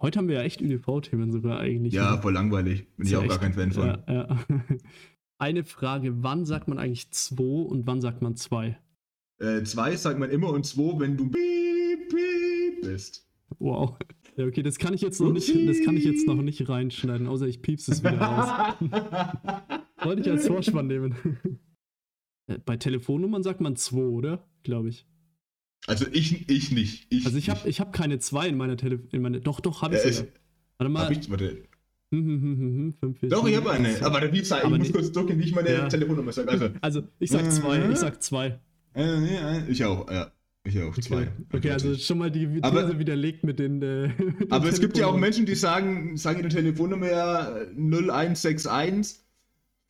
Heute haben wir ja echt ÖDV-Themen sogar eigentlich. Ja, oder? voll langweilig. Bin ich auch gar echt- kein Fan von. Ja, ja. Eine Frage, wann sagt man eigentlich 2 und wann sagt man 2? Äh, zwei sagt man immer und zwei, wenn du piep, piep bist. Wow. Ja, okay, das kann ich jetzt noch nicht, das kann ich jetzt noch nicht reinschneiden, außer ich piepse es wieder raus. Wollte ich als Vorspann nehmen. Äh, Bei Telefonnummern sagt man 2, oder? Glaube ich. Also ich, ich nicht. Ich, Also ich habe ich hab keine 2 in meiner Telefon. Doch, doch, habe ich Ja, sogar. Warte mal. Hab ich, warte. Hm, hm, hm, hm, hm, fünf, Doch, ich habe eine. acht, Aber der Pizza, ich muss nicht- kurz drücken, wie ich meine Ja. Telefonnummer sage. Also, Also, ich sag 2, ich sag 2. äh, äh, ich auch, ja. Ich auch, zwei. Okay, okay also schon mal die These Aber- widerlegt mit den. Äh, mit den Aber es gibt ja auch. Menschen, die sagen, sagen ihre Telefonnummer ja 0161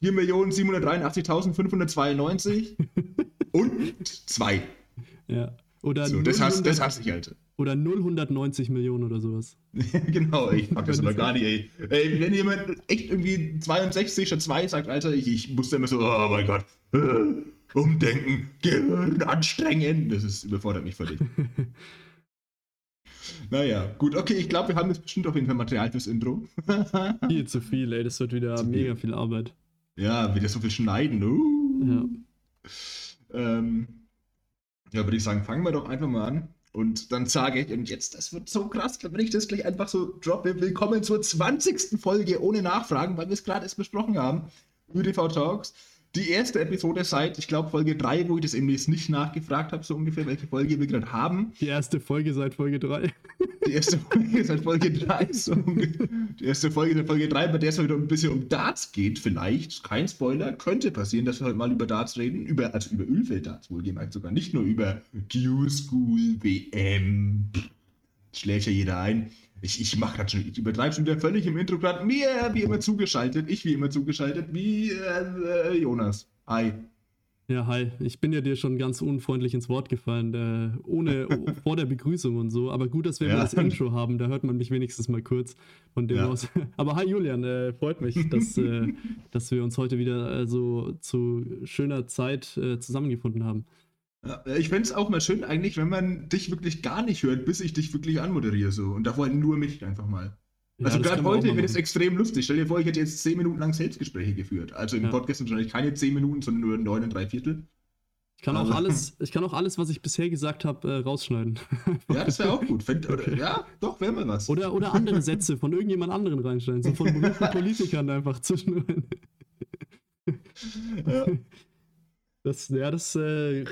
4.783.592 und 2. Ja. Oder, So, das, hasse, 000 das hasse ich, Alter. oder 090 Millionen oder sowas. genau, ich mag das immer gar nicht, ey. ey. Wenn jemand echt irgendwie 62 statt 2 sagt, Alter, ich, ich musste immer so, oh mein Gott, umdenken, Gehirn anstrengen. Das ist, überfordert mich völlig. naja, gut, okay, ich glaube, wir haben jetzt bestimmt auf jeden Fall Material fürs Intro. Viel zu viel, ey. Das wird wieder Zu viel. mega viel Arbeit. ja, wieder so viel schneiden. Uh. Ja. Ähm, ja, würde ich sagen, fangen wir doch einfach mal an. Und dann sage ich, und jetzt, das wird so krass, wenn ich das gleich einfach so droppe. Willkommen zur 20. Folge ohne Nachfragen, weil wir es gerade erst besprochen haben. ÖDV Talks. Die erste Episode seit, ich glaube, Folge 3, wo ich das eben jetzt nicht nachgefragt habe, so ungefähr, welche Folge wir gerade haben. Die erste Folge seit Folge 3. Die erste Folge seit Folge 3. So, die erste Folge seit Folge 3, bei der es heute ein bisschen um Darts geht, vielleicht. Kein Spoiler. Könnte passieren, dass wir heute mal über Darts reden. Über, also über Ölfeld-Darts wohlgemerkt sogar. Nicht nur über Q-School, WM. Schlägt ja jeder ein. Ich, ich mache gerade schon, ich übertreibe schon wieder völlig im Intro gerade. Mir wie immer zugeschaltet, ich wie immer zugeschaltet, wie äh, äh, Jonas. Hi. Ja, hi. Ich bin ja dir schon ganz unfreundlich ins Wort gefallen, äh, ohne vor der Begrüßung und so. Aber gut, dass wir Ja. das Intro haben. Da hört man mich wenigstens mal kurz von dem Ja. aus. Aber hi Julian, äh, freut mich, dass, äh, dass wir uns heute wieder äh, so zu schöner Zeit zusammengefunden haben. Ja, ich fände es auch mal schön eigentlich, wenn man dich wirklich gar nicht hört, bis ich dich wirklich anmoderiere so. Und davor nur mich einfach mal. Ja, also gerade auch heute wird es extrem lustig. Stell dir vor, ich hätte jetzt 10 Minuten lang Selbstgespräche geführt. Also im Ja. Podcast sind wahrscheinlich keine 10 Minuten, sondern nur 9 und 3 Viertel. Ich kann auch Aber- alles, ich kann auch alles, was ich bisher gesagt habe, äh, rausschneiden. Ja, das wäre auch gut. Fänd, oder, Ja, doch, wäre mal was. Oder, oder andere Sätze von irgendjemand anderen reinschneiden, so von berühmten Politikern einfach zwischendrin. Ja. Das, ja, das äh,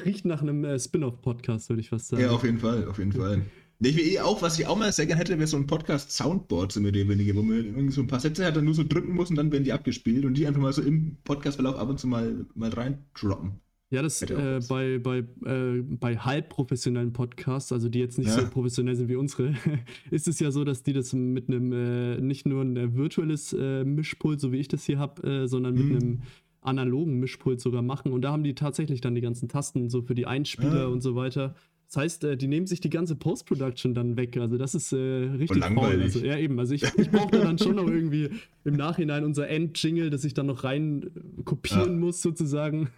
riecht nach einem äh, Spin-off-Podcast, würde ich fast sagen. ja, auf jeden Fall, auf jeden Fall. Ich will eh auch, was ich auch mal sehr gerne hätte, wäre so ein Podcast-Soundboard, so mit dem wenige, wo man irgendwie so ein paar Sätze hat, dann nur so drücken muss und dann werden die abgespielt und die einfach mal so im Podcastverlauf ab und zu mal, mal reindroppen. Ja, das äh, bei, bei, äh, bei halbprofessionellen Podcasts, also die jetzt nicht Ja. so professionell sind wie unsere, ist es ja so, dass die das mit einem, äh, nicht nur ein virtuelles äh, Mischpult, so wie ich das hier habe, äh, sondern mit Mhm. einem analogen Mischpult sogar machen. Und da haben die tatsächlich dann die ganzen Tasten so für die Einspieler Ah. und so weiter. Das heißt, äh, die nehmen sich die ganze Post-Production dann weg. Also das ist äh, richtig faul. Also, ja, eben. Also ich, ich brauche da dann schon noch irgendwie im Nachhinein unser End-Jingle, das ich dann noch rein äh, kopieren Ja. muss, sozusagen.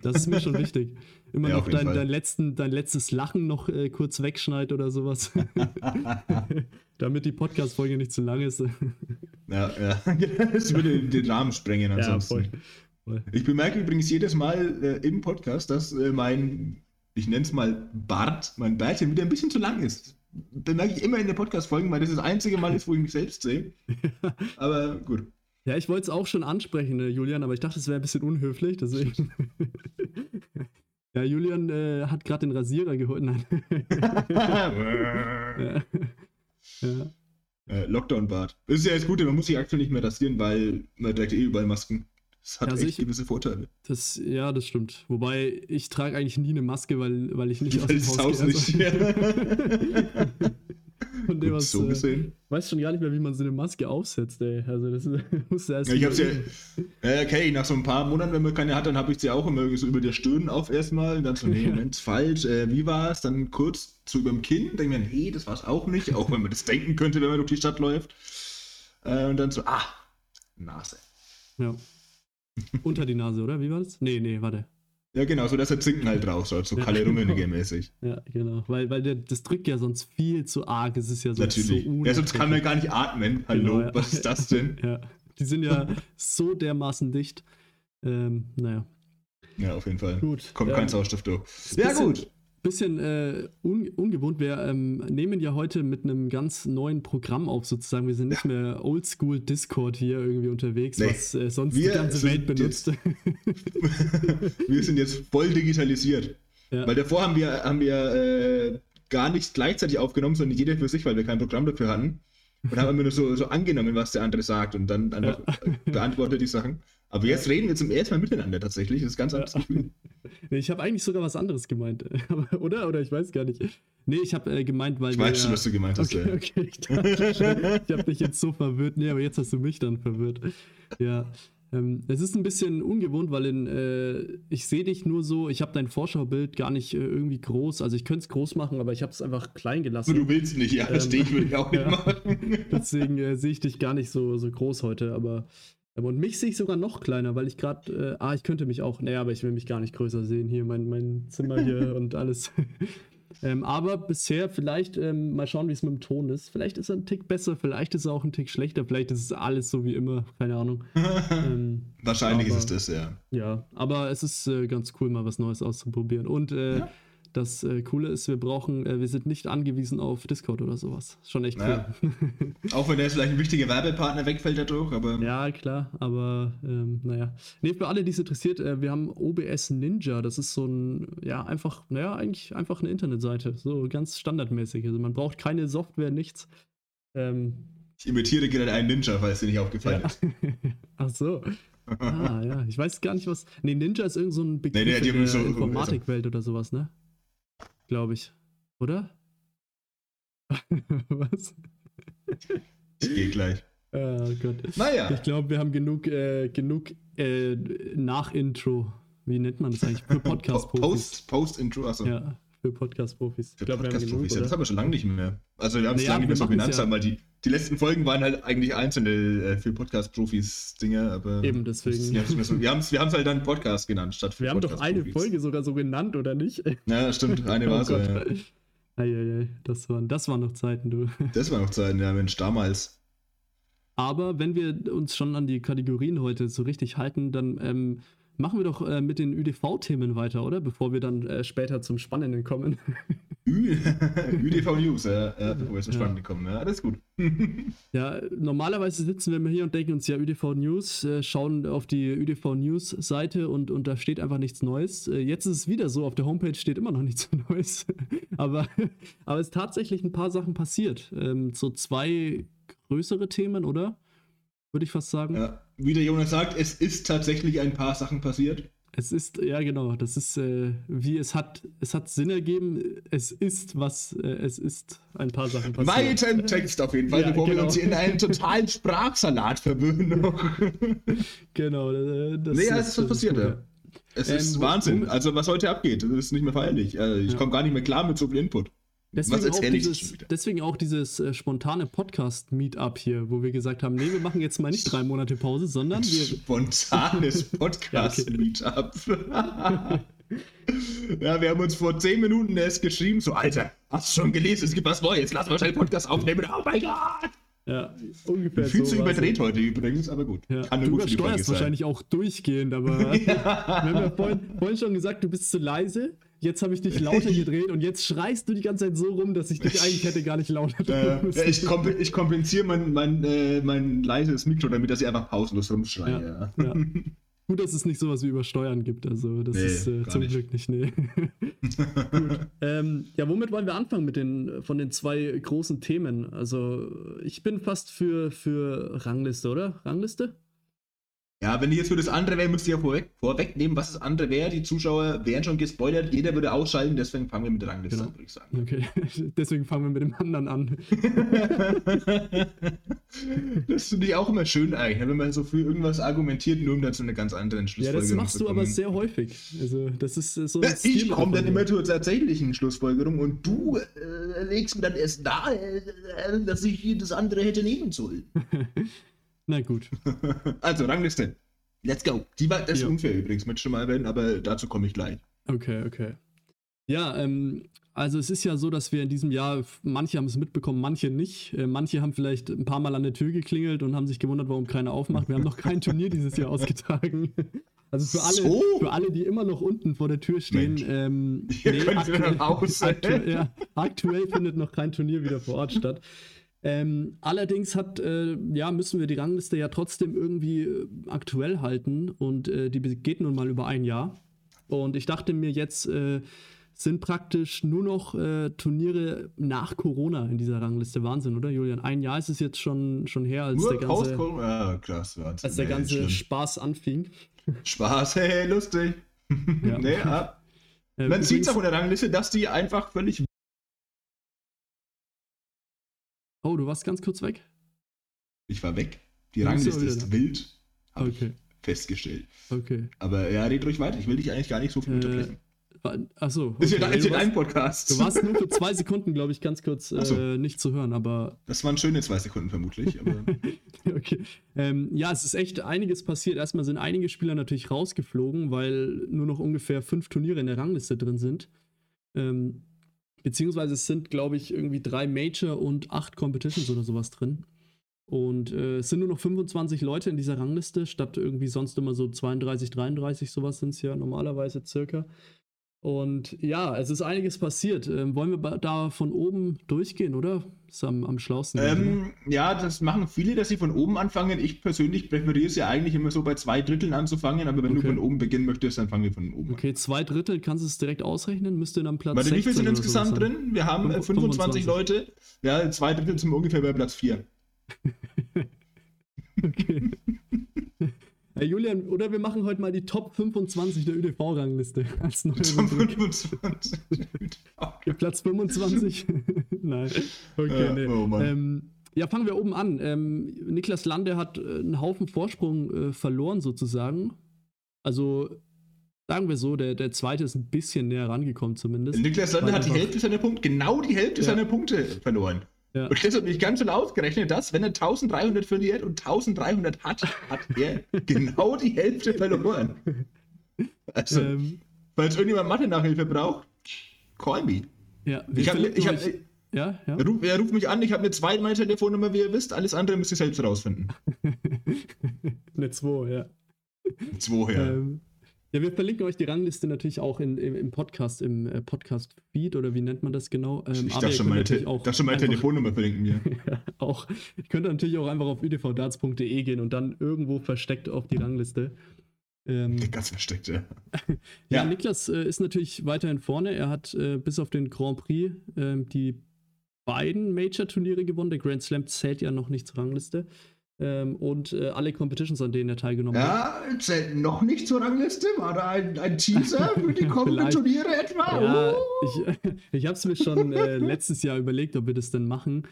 Das ist mir schon wichtig. Immer Ja, noch dein, dein, letzten, dein letztes Lachen noch äh, kurz wegschneid oder sowas. Damit die Podcast-Folge nicht zu lang ist. Ja, ja. Das würde den Rahmen sprengen ansonsten. voll. Ich bemerke übrigens jedes Mal äh, im Podcast, dass äh, mein, ich nenne es mal Bart, mein Bärtchen wieder ein bisschen zu lang ist. Bemerke ich immer in der Podcast-Folgen, weil das das einzige Mal ist, wo ich mich selbst sehe. Aber gut. Ja, ich wollte es auch schon ansprechen, äh, Julian, aber ich dachte, es wäre ein bisschen unhöflich, deswegen. ja, Julian äh, hat gerade den Rasierer geholt. Nein. ja. ja. äh, Lockdown-Bart. Das ist ja das Gute, man muss sich aktuell nicht mehr rasieren, weil man trägt eh überall Masken. Das hat Also echt ich- gewisse Vorteile. Das, ja, das stimmt. Wobei ich trage eigentlich nie eine Maske, weil, weil ich nicht aus Weil dem das Haus Haus gehe. nicht. Also, von dem aus, so äh, gesehen. weiß schon gar nicht mehr, wie man so eine Maske aufsetzt, ey. Also das muss erst. Ja, ich hab's ja, ja, okay, nach so ein paar Monaten, wenn man keine hat, dann habe ich sie auch immer so über der Stirn auf erstmal und dann so, nee, Ja. Moment, falsch, äh, wie war's? Dann kurz zu über dem Kinn, denke mir, nee, das war's auch nicht, auch wenn man das denken könnte, wenn man durch die Stadt läuft. Äh, und dann so, ah, Nase. Ja. Unter die Nase, oder? Wie war das? Nee, nee, warte. Ja, genau, so dass der Zinken halt raus soll, so Ja, Kalle genau. Rummenigge-mäßig. Ja, genau. Weil, weil der, das drückt ja sonst viel zu arg. Es ist ja so Natürlich. So ja, sonst kann man gar nicht atmen. Hallo, Genau, ja. was ist das denn? Ja, die sind ja so dermaßen dicht. Ähm, naja, Ja, auf jeden Fall. gut. Kommt ähm, kein Sauerstoff durch. Ja, gut. Bisschen äh, un ungewohnt. Wir ähm, nehmen ja heute mit einem ganz neuen Programm auf, sozusagen. Wir sind nicht mehr oldschool Discord hier irgendwie unterwegs, Nee. was äh, sonst Wir die ganze Welt benutzt. wir sind jetzt voll digitalisiert. ja. Weil davor haben wir, haben wir äh, gar nicht gleichzeitig aufgenommen, sondern jeder für sich, weil wir kein Programm dafür hatten. Und haben immer nur so, so angenommen, was der andere sagt und dann einfach äh, beantwortet die Sachen. Aber jetzt reden wir zum ersten Mal miteinander tatsächlich. Das ist ganz anderes Gefühl. Nee, ich habe eigentlich sogar was anderes gemeint. Oder? Oder ich weiß gar nicht. Nee, ich habe äh, gemeint, weil Ich weiß schon, ja- was du gemeint hast. Okay, ja. okay. Ich, dachte schon, ich habe dich jetzt so verwirrt. Nee, aber jetzt hast du mich dann verwirrt. Ja. Ähm, es ist ein bisschen ungewohnt, weil in, äh, ich sehe dich nur so, ich habe dein Vorschaubild gar nicht äh, irgendwie groß. Also ich könnte es groß machen, aber ich habe es einfach klein gelassen. Du willst nicht, ja, das Ähm, stehe ich würde ich auch nicht ja. machen. Deswegen äh, sehe ich dich gar nicht so, so groß heute, aber. ähm, Und mich sehe ich sogar noch kleiner, weil ich gerade, äh, ah, ich könnte mich auch, nee, aber ich will mich gar nicht größer sehen. Hier mein, mein Zimmer hier und alles. Ähm, aber bisher vielleicht, ähm, mal schauen, wie es mit dem Ton ist. Vielleicht ist er ein Tick besser, vielleicht ist er auch ein Tick schlechter, vielleicht ist es alles so wie immer, keine Ahnung. ähm, Wahrscheinlich Aber- ist es das, ja. ja, aber es ist äh, ganz cool, mal was Neues auszuprobieren. Und äh, Ja. Das äh, Coole ist, wir brauchen, äh, wir sind nicht angewiesen auf Discord oder sowas. Schon echt cool. Ja. Auch wenn da jetzt vielleicht ein wichtiger Werbepartner wegfällt dadurch, aber Ja, klar, aber ähm, naja. Nee, für alle, die es interessiert, äh, wir haben OBS Ninja. Das ist so ein, ja, einfach, naja, eigentlich einfach eine Internetseite. So ganz standardmäßig. Also man braucht keine Software, nichts. Ähm, ich imitiere gerade einen Ninja, falls dir nicht aufgefallen ja. ist. Ach so. Ah, ja. Ich weiß gar nicht, was. Nee, Ninja ist irgend so ein Begriff Nee, nee, in der so- Informatikwelt oder sowas, ne? Glaube ich. Oder? was? Ich gehe gleich. Oh Gott. Naja, Ich glaube, wir haben genug, äh, genug äh, Nach-Intro. Wie nennt man das eigentlich? Für Po- Podcast-Profis. Post, Post-Intro, achso. Ja, für Podcast-Profis. Für wir Podcast-Profis, ja, das haben wir schon lange nicht mehr. Also wir haben es Naja, lange nicht mehr wir so genannt, ja. weil die, die letzten Folgen waren halt eigentlich einzelne äh, für Podcast-Profis-Dinge, aber Eben, deswegen. so. Wir haben es wir haben's halt dann Podcast genannt, statt für Wir haben doch eine. Folge sogar so genannt, oder nicht? Ja, stimmt, eine Oh war so. Ja. Eieiei, das waren, das waren noch Zeiten, du. Das war noch Zeit, ja Mensch, damals. Aber wenn wir uns schon an die Kategorien heute so richtig halten, dann ähm, machen wir doch äh, mit den ÜDV-Themen weiter, oder? Bevor wir dann äh, später zum Spannenden kommen. Ü ÜDV News, ja, ja, wo wir zum Ja. Spannenden kommen. Ja, ist gut. Ja, normalerweise sitzen wir immer hier und denken uns ja ÜDV News, äh, schauen auf die ÜDV News Seite und, und da steht einfach nichts Neues. Äh, jetzt ist es wieder so, auf der Homepage steht immer noch nichts Neues. aber, aber es ist tatsächlich ein paar Sachen passiert. Ähm, so zwei größere Themen, oder? Würde ich fast sagen. Ja. Wie der Jonas sagt, es ist tatsächlich ein paar Sachen passiert. Es ist, ja genau, das ist äh, wie es hat, es hat Sinn ergeben, es ist was, äh, es ist ein paar Sachen passiert. Weiten Text auf jeden Fall, Ja, bevor wir genau. uns hier in einen totalen Sprachsalat verwöhnen. Genau, äh, das nee, ja, es ist was das passiert, ja. Es Ähm, ist Wahnsinn. Also, was heute abgeht, das ist nicht mehr feierlich. Äh, ich Ja. komme gar nicht mehr klar mit so viel Input. Deswegen auch, dieses, deswegen auch dieses äh, spontane Podcast-Meetup hier, wo wir gesagt haben, nee, wir machen jetzt mal nicht drei Monate Pause, sondern wir. Spontanes Podcast-Meetup. ja, wir haben uns vor zehn Minuten erst geschrieben, so, Alter, hast du schon gelesen, es gibt was Neues, lass mal schnell Podcast aufnehmen. Oh mein Gott! Ja, ungefähr Viel zu so war's. überdreht heute übrigens, aber gut. Ja. Kann Du sein. wahrscheinlich auch durchgehend, aber wir haben ja vorhin, vorhin schon gesagt, du bist zu leise. Jetzt habe ich dich lauter gedreht und jetzt schreist du die ganze Zeit so rum, dass ich dich eigentlich hätte gar nicht lauter drehen Äh, müssen. ich, komp ich kompensiere mein, mein, äh, mein leises Mikro, damit dass ich einfach pausenlos rumschreie. Ja. Ja. Gut, dass es nicht sowas wie Übersteuern gibt. Also, das Nee, ist äh, zum nicht. Glück nicht. Nee. Gut. Ähm, ja, womit wollen wir anfangen mit den von den zwei großen Themen? Also, ich bin fast für, für Rangliste, oder? Rangliste? Ja, wenn ich jetzt für das andere wäre, müsste ich ja vorweg, vorwegnehmen, was das andere wäre. Die Zuschauer wären schon gespoilert, jeder würde ausschalten, deswegen fangen wir mit der Rangliste Genau. an, würde ich sagen. Okay, deswegen fangen wir mit dem anderen an. das finde ich auch immer schön eigentlich, wenn man so für irgendwas argumentiert, nur um dann zu einer ganz anderen Ja, Schlussfolgerung das machst zu du aber kommen. sehr häufig. Also, das ist äh, so Ja, ich komme dann immer zur tatsächlichen Schlussfolgerung und du äh, legst mir dann erst nahe, äh, dass ich das andere hätte nehmen sollen. Na gut. Also, Rangliste. Let's go. Die war, das ist Ja. unfair übrigens, möchte ich schon mal erwähnen, aber dazu komme ich gleich. Okay, okay. Ja, ähm, also es ist ja so, dass wir in diesem Jahr, manche haben es mitbekommen, manche nicht. Äh, manche haben vielleicht ein paar Mal an der Tür geklingelt und haben sich gewundert, warum keiner aufmacht. Wir haben noch kein Turnier dieses Jahr ausgetragen. Also für alle, So? für alle, die immer noch unten vor der Tür stehen, Mensch. ähm, wieder raus. aktuell, ja, aktuell findet noch kein Turnier wieder vor Ort statt. Ähm, allerdings hat, äh, ja, müssen wir die Rangliste ja trotzdem irgendwie äh, aktuell halten und äh, die geht nun mal über ein Jahr. Und ich dachte mir, jetzt äh, sind praktisch nur noch äh, Turniere nach Corona in dieser Rangliste. Wahnsinn, oder Julian? Ein Jahr ist es jetzt schon, schon her, als Nur der ganze, Ja, krass, Wahnsinn. als der Nee, ganze schlimm. Spaß anfing. Spaß, hey, lustig. Ja. nee, ab. Äh, Man sieht es auch in der Rangliste, dass die einfach völlig. Oh, du warst ganz kurz weg? Ich war weg. Die Rangliste ist da? wild. Hab Okay, ich festgestellt. okay. Aber ja, red ruhig weiter. Ich will dich eigentlich gar nicht so viel Äh, unterbrechen. Achso. Ist okay. ist ja du, dein warst, Podcast. du warst nur für zwei Sekunden, glaube ich, ganz kurz so. äh, nicht zu hören, aber Das waren schöne zwei Sekunden vermutlich. Aber okay. Ähm, ja, es ist echt einiges passiert. Erstmal sind einige Spieler natürlich rausgeflogen, weil nur noch ungefähr fünf Turniere in der Rangliste drin sind. Ähm, beziehungsweise es sind, glaube ich, irgendwie drei Major und acht Competitions oder sowas drin. Und äh, es sind nur noch 25 Leute in dieser Rangliste, statt irgendwie sonst immer so 32, 33, sowas sind es ja normalerweise circa. Und ja, es ist einiges passiert. Ähm, wollen wir da von oben durchgehen, oder? Ist am, am schlausten. ähm, ja, das machen viele, dass sie von oben anfangen. Ich persönlich präferiere es ja eigentlich immer so bei zwei Dritteln anzufangen, aber wenn Okay. du von oben beginnen möchtest, dann fangen wir von oben an. Okay, zwei Drittel, kannst du es direkt ausrechnen? Müsste dann Platz Warte, wie viele 16 sind insgesamt drin? Wir haben äh, 25 25 Leute. Ja, zwei Drittel sind ungefähr bei Platz 4. Okay. Hey Julian, oder wir machen heute mal die Top 25 der ÖDV-Rangliste. Als neue Zum Rubrik. 25. Okay, Platz 25? Nein. Okay, Ja, nee. oh ähm, ja, fangen wir oben an. Ähm, Niklas Lande hat äh, einen Haufen Vorsprung äh, verloren, sozusagen. Also, sagen wir so, der, der zweite ist ein bisschen näher rangekommen, zumindest. Niklas Lande hat die Hälfte seiner Punkte, genau die Hälfte Ja. seiner Punkte verloren. Ja. Und das hat mich ganz schön ausgerechnet, dass, wenn er 1300 verliert und 1300 hat, hat er genau die Hälfte verloren. Also, Ähm, falls irgendjemand Mathe-Nachhilfe braucht, call me. ja, Ich hab, verlinken ich hab, euch- ja, ja. er, ruft, er ruft mich an, ich habe eine zweite meine Telefonnummer, wie ihr wisst, alles andere müsst ihr selbst herausfinden. Eine 2, ja. Zwei, ja. Ähm, ja, wir verlinken euch die Rangliste natürlich auch in, im, im Podcast, im äh, Podcast-Feed oder wie nennt man das genau? Ähm, ich ihr schon, meine, Te auch darf schon meine Telefonnummer verlinken ja, auch, ich könnte natürlich auch einfach auf udvdarts.de gehen und dann irgendwo versteckt auf die Rangliste. Ähm, Ganz versteckt, ja. ja, Ja. Niklas äh, ist natürlich weiterhin vorne. Er hat äh, bis auf den Grand Prix ähm, die beiden Major-Turniere gewonnen. Der Grand Slam zählt ja noch nicht zur Rangliste. Ähm, und äh, alle Competitions, an denen er teilgenommen hat. Ja, zählt noch nicht zur Rangliste? War da ein, ein Teaser für die kommenden. Turniere etwa? Ja, Oh. ich, ich habe es mir schon äh, letztes Jahr überlegt, ob wir das denn machen.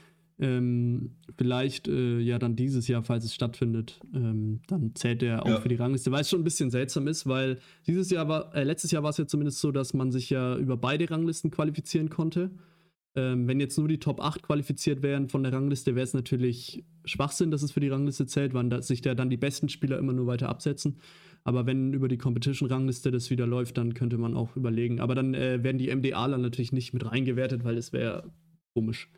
Ähm, vielleicht äh, ja dann dieses Jahr, falls es stattfindet, ähm, dann zählt er auch Ja. für die Rangliste, weil es schon ein bisschen seltsam ist, weil dieses Jahr war, äh, letztes Jahr war es ja zumindest so, dass man sich ja über beide Ranglisten qualifizieren konnte. Ähm, wenn jetzt nur die Top 8 qualifiziert wären von der Rangliste, wäre es natürlich Schwachsinn, dass es für die Rangliste zählt, weil da, sich da dann die besten Spieler immer nur weiter absetzen. Aber wenn über die Competition-Rangliste das wieder läuft, dann könnte man auch überlegen. Aber dann äh, werden die MDAler natürlich nicht mit reingewertet, weil das wäre komisch.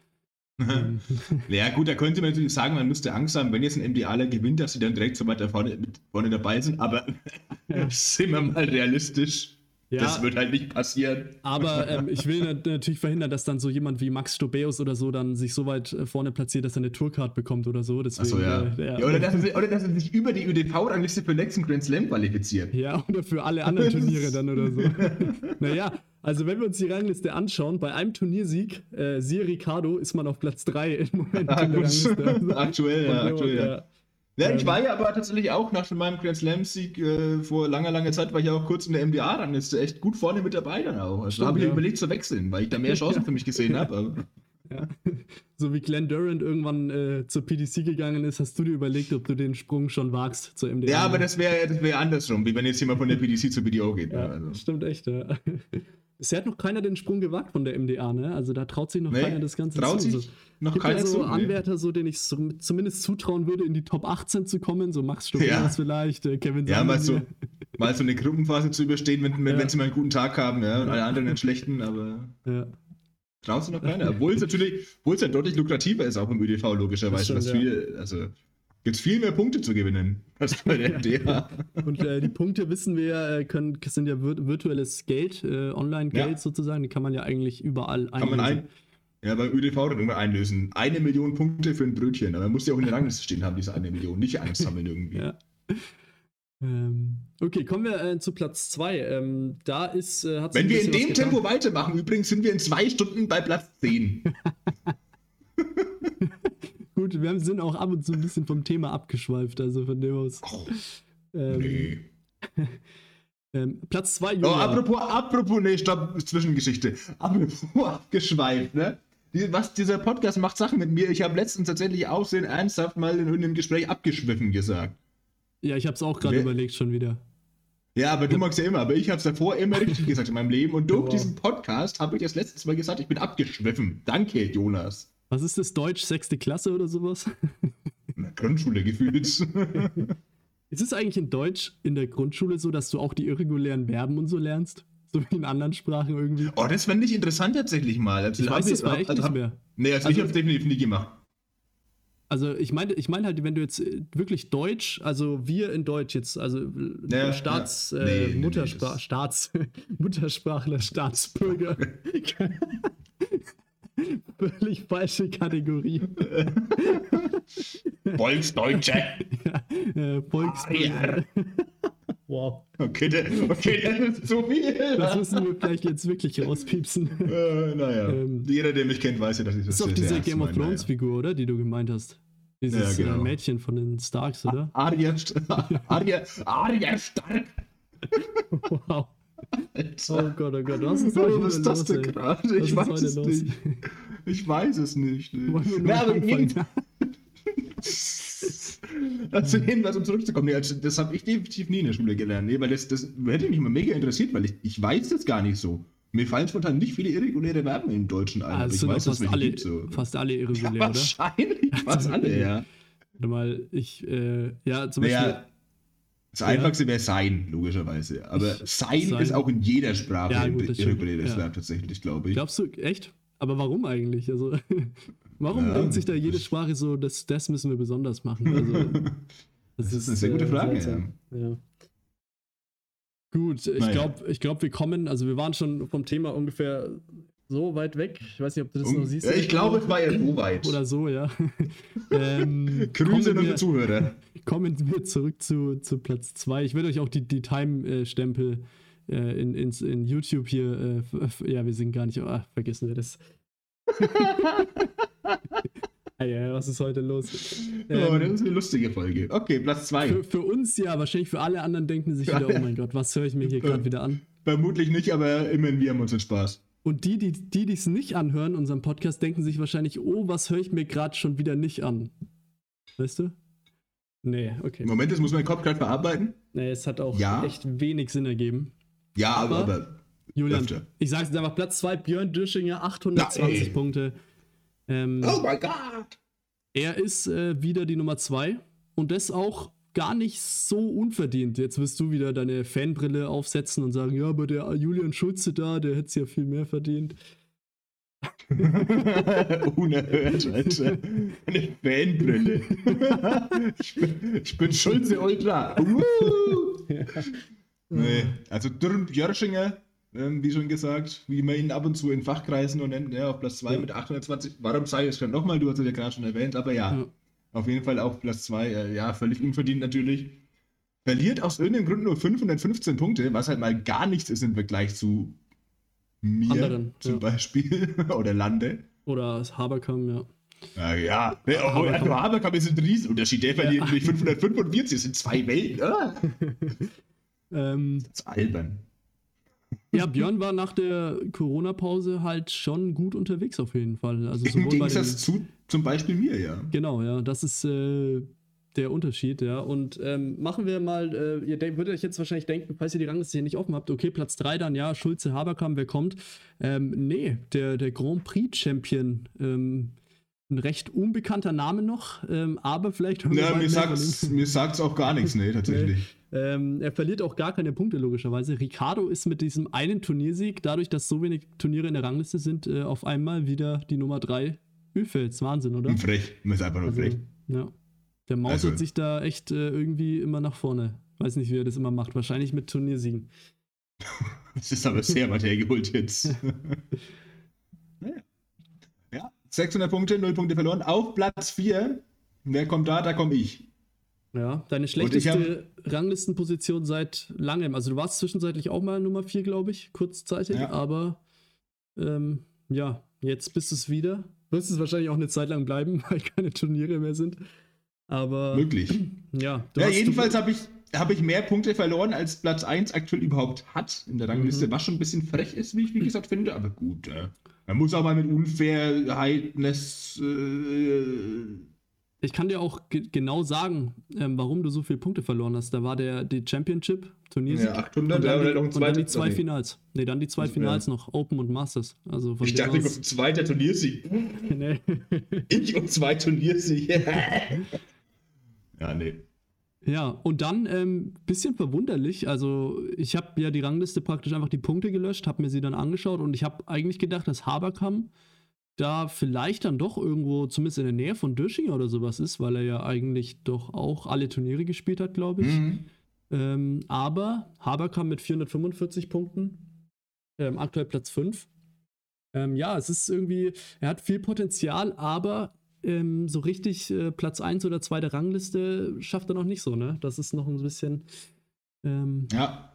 Ja, gut, da könnte man natürlich sagen, man müsste Angst haben, wenn jetzt ein MDAler gewinnt, dass sie dann direkt so weiter vorne, mit vorne dabei sind. Aber Ja. sind wir mal realistisch. Ja. Das wird halt nicht passieren. Aber ähm, ich will nat natürlich verhindern, dass dann so jemand wie Max Stobeus oder so dann sich so weit äh, vorne platziert, dass er eine Tourcard bekommt oder so. Deswegen, Achso, ja. Äh, ja oder, dass er, sich- oder dass er sich über die ÖDV-Rangliste für den nächsten Grand Slam qualifiziert. Ja, oder für alle anderen Turniere dann oder so. naja, also wenn wir uns die Rangliste anschauen, bei einem Turniersieg, äh, siehe Ricardo, ist man auf Platz 3 im Moment Ah, in der gut. Rangliste. Aktuell, ja, aktuell, ja. Ja. Ja, ich Ähm, war ja aber tatsächlich auch nach meinem Grand Slam-Sieg äh, vor langer, langer Zeit, war ich ja auch kurz in der MDA-Rangliste echt gut vorne mit dabei dann auch. Also da habe ich ja. überlegt zu wechseln, weil ich da mehr Chancen für mich gesehen habe. Ja. So wie Glenn Durant irgendwann äh, zur PDC gegangen ist, hast du dir überlegt, ob du den Sprung schon wagst zur MDA. Ja, aber das wäre das wär andersrum, wie wenn jetzt jemand von der PDC zur BDO geht. ne? Ja, Also. stimmt echt, ja. Bisher hat noch keiner den Sprung gewagt von der MDA, ne? Also da traut sich noch Nee, keiner das Ganze traut zu. sich So, noch gibt keiner ja so zu, nee. Anwärter, so, denen ich so, zumindest zutrauen würde, in die Top 18 zu kommen, so Max Stockhaus Ja. vielleicht, äh, Kevin Ja, mal so, mal so eine Gruppenphase zu überstehen, wenn, wenn, Ja. wenn sie mal einen guten Tag haben, ja, und alle anderen einen schlechten, aber Ja. traut sich noch keiner. Obwohl es natürlich, obwohl es ja deutlich lukrativer ist, auch im ÖDV logischerweise. Was stimmt, viel, also gibt es viel mehr Punkte zu gewinnen als bei der MDA. Und äh, die Punkte, wissen wir, ja, äh, können, sind ja vir virtuelles Geld, äh, Online-Geld Ja. sozusagen. Die kann man ja eigentlich überall Kann man einlösen. ein, ja, beim ÖDV dann irgendwann einlösen. Eine Million Punkte für ein Brötchen, aber man muss ja auch in der Rangliste stehen haben, diese eine Million, nicht einsammeln irgendwie. Ja. Ähm, okay, kommen wir äh, zu Platz 2. Ähm, da ist, äh, Wenn wir in dem. Tempo weitermachen, übrigens sind wir in zwei Stunden bei Platz 10. Gut, wir haben- sind auch ab und zu ein bisschen vom Thema abgeschweift, also von dem aus. Oh, Ähm, nee. ähm, Platz 2, Oh, apropos, apropos, nee, stopp, Zwischengeschichte. Apropos abgeschweift, ne? Die, was, dieser Podcast macht Sachen mit mir. Ich habe letztens tatsächlich auch sehr ernsthaft mal in irgendeinem Gespräch abgeschwiffen gesagt. Ja, ich habe es auch gerade Wer- überlegt schon wieder. Ja, aber du magst ja immer, aber ich habe es davor immer richtig gesagt in meinem Leben. Und durch Wow. diesen Podcast habe ich das letztes Mal gesagt, ich bin abgeschwiffen. Danke, Jonas. Was ist das Deutsch, sechste Klasse oder sowas? In der Grundschule gefühlt. Ist es eigentlich in Deutsch in der Grundschule so, dass du auch die irregulären Verben und so lernst? So wie in anderen Sprachen irgendwie? oh, das fände ich interessant tatsächlich mal. Also, Ich weiß das hab- echt also nicht hab- mehr. Nee, also, ich Also- habe es definitiv nie gemacht. Also ich meine ich mein halt, wenn du jetzt äh, wirklich Deutsch, also wir in Deutsch jetzt, also äh, Ja, Staats, ja. äh, Nee, nee, nee, Mutterspra das- Staats, Muttersprachler, Staatsbürger. Völlig falsche Kategorie. Volksdeutsche. ja, äh, Volksbürger. wow. Okay, der, okay, das ist zu viel. Das müssen wir vielleicht jetzt wirklich rauspiepsen. Äh, naja, Ähm, jeder, der mich kennt, weiß ja, dass ich das Das ist sehr diese Game of Thrones. Figur, oder? Die du gemeint hast. Dieses Ja, genau. äh, Mädchen von den Starks, oder? Arya, Arya, Arya Stark. wow. Alter. Oh Gott, oh Gott. Was ist heute was ist das denn gerade? Ich weiß es nicht. Ich weiß es nicht. nur Na, aber irgend- also jedenfalls, um zurückzukommen, nee, also das habe ich definitiv nie in der Schule gelernt. Nee, weil das, das hätte mich mal mega interessiert, weil ich, ich weiß das gar nicht so. Mir fallen spontan nicht viele irreguläre Verben im Deutschen ein. Es ich weiß, fast alle, gibt, so. fast alle irregulär, Ja, oder? wahrscheinlich fast alle, ja. Warte mal, ich, äh, ja, zum Beispiel, Naja, das Einfachste wäre sein, logischerweise. Aber sein, sein. ist auch in jeder Sprache Ja, ein irreguläres Ja. Verb tatsächlich, glaube ich. glaubst du, echt? Aber warum eigentlich? Also, warum Ja, denkt sich da jede das- Sprache so, das, das müssen wir besonders machen? Also, Das ist eine sehr gute Frage, seltsam. Ja. Gut, ich Naja. glaube, ich glaub, wir kommen, also wir waren schon vom Thema ungefähr so weit weg. Ich weiß nicht, ob du das Um, noch siehst. ja, ich glaube, es war ja so weit. Oder so, ja. ähm, Grüße an unsere Zuhörer. kommen wir zurück zu, zu Platz 2. Ich werde euch auch die, die Time-Stempel äh, in, ins- in YouTube hier, äh, ja, wir sind gar nicht, ah, vergessen wir das. ah, ja, was ist heute los? oh, Ähm, das ist eine lustige Folge. Okay, Platz 2. für, für uns ja, wahrscheinlich für alle anderen denken sich wieder, oh mein Gott, was höre ich mir hier gerade wieder an? Vermutlich nicht, aber immerhin, wir haben uns den Spaß. Und die, die die es nicht anhören, unseren Podcast, denken sich wahrscheinlich, oh, was höre ich mir gerade schon wieder nicht an? Weißt du? Nee, okay. Moment, das muss mein Kopf gerade verarbeiten. Nee, es hat auch Ja. echt wenig Sinn ergeben. Ja, aber, Aber- aber Julian, Öfter. ich sag's jetzt einfach, Platz 2, Björn Düschinger, 820 Nein. Punkte. Ähm, Oh mein Gott! Er ist äh, wieder die Nummer 2 und das auch gar nicht so unverdient. Jetzt wirst du wieder deine Fanbrille aufsetzen und sagen, ja, aber der Julian Schulze da, der hätte es ja viel mehr verdient. Unerhört, Alter. Eine Fanbrille. ich, bin, ich bin Schulze Ultra. Uh. nee, also Dürren Björschinger, ähm, wie schon gesagt, wie man ihn ab und zu in Fachkreisen nur nennt, ja, auf Platz 2 Ja. mit 820. Warum sage ich es gerade nochmal? Du hast es ja gerade schon erwähnt, aber ja, Ja. auf jeden Fall auf Platz 2. Äh, ja, völlig unverdient natürlich. Verliert aus irgendeinem Grund nur 515 Punkte, was halt mal gar nichts ist im Vergleich zu mir Anderen, zum. Beispiel oder Lande. Oder Haberkamp, ja. Ja, ja. Nee, oh, Haberkamp. Haberkamp ist ein Riesenunterschied. Der verliert nämlich 545, das sind zwei Welten. Ah. Ähm, Das ist albern. ja, Björn war nach der Corona-Pause halt schon gut unterwegs auf jeden Fall. Also Im sowohl bei den, Gegensatz zu zum Beispiel mir, ja. Genau, ja, das ist, äh, der Unterschied, ja. Und ähm, machen wir mal, äh, ihr würdet euch jetzt wahrscheinlich denken, falls ihr die Rangliste hier nicht offen habt, okay, Platz 3 dann, ja, Schulze, Haberkamp, wer kommt? Ähm, nee, der, der Grand Prix-Champion, ähm, ein recht unbekannter Name noch, ähm, aber vielleicht. Ja, mir mir sagt's auch gar nichts, nee, tatsächlich. Ähm, er verliert auch gar keine Punkte, logischerweise. Ricardo ist mit diesem einen Turniersieg, dadurch, dass so wenig Turniere in der Rangliste sind, äh, auf einmal wieder die Nummer 3 Ölfels. Wahnsinn, oder? Frech, ist einfach nur Also, frech. ja. Der mausert Also- sich da echt äh, irgendwie immer nach vorne. Weiß nicht, wie er das immer macht. Wahrscheinlich mit Turniersiegen. Das ist aber sehr weit hergeholt jetzt. naja. Ja, 600 Punkte, 0 Punkte verloren. Auf Platz 4. Wer kommt da? Da komme ich. Ja, deine schlechteste Ranglistenposition seit langem. Also du warst zwischenzeitlich auch mal Nummer 4, glaube ich, kurzzeitig, Ja. aber ähm, ja, jetzt bist du es wieder. Wirst es wahrscheinlich auch eine Zeit lang bleiben, weil keine Turniere mehr sind. Aber Möglich. ja, Ja, jedenfalls habe ich, hab ich mehr Punkte verloren, als Platz 1 aktuell überhaupt hat in der Rangliste, Mhm. was schon ein bisschen frech ist, wie ich wie gesagt finde, aber gut. Äh, man muss auch mal mit Unfairheitness. Äh, ich kann dir auch ge genau sagen, ähm, warum du so viele Punkte verloren hast. Da war der die Championship, Turniersieg. ja, 800, und dann, die, und dann die zwei. Finals. Nee, dann die zwei Ja. Finals noch, Open und Masters. Also von Ich dachte, aus- ein zweiter Turniersieg. nee. Ich und zwei Turniersiege. ja, nee. Ja, und dann ähm, bisschen verwunderlich, also ich habe ja die Rangliste praktisch einfach die Punkte gelöscht, habe mir sie dann angeschaut und ich habe eigentlich gedacht, dass Haberkamp da vielleicht dann doch irgendwo, zumindest in der Nähe von Döschinger oder sowas ist, weil er ja eigentlich doch auch alle Turniere gespielt hat, glaube ich. Mhm. Ähm, aber Haberkamp mit 445 Punkten, ähm, aktuell Platz 5. Ähm, ja, es ist irgendwie, er hat viel Potenzial, aber ähm, so richtig äh, Platz 1 oder 2 der Rangliste schafft er noch nicht so, ne? Das ist noch ein bisschen. Ähm, Ja.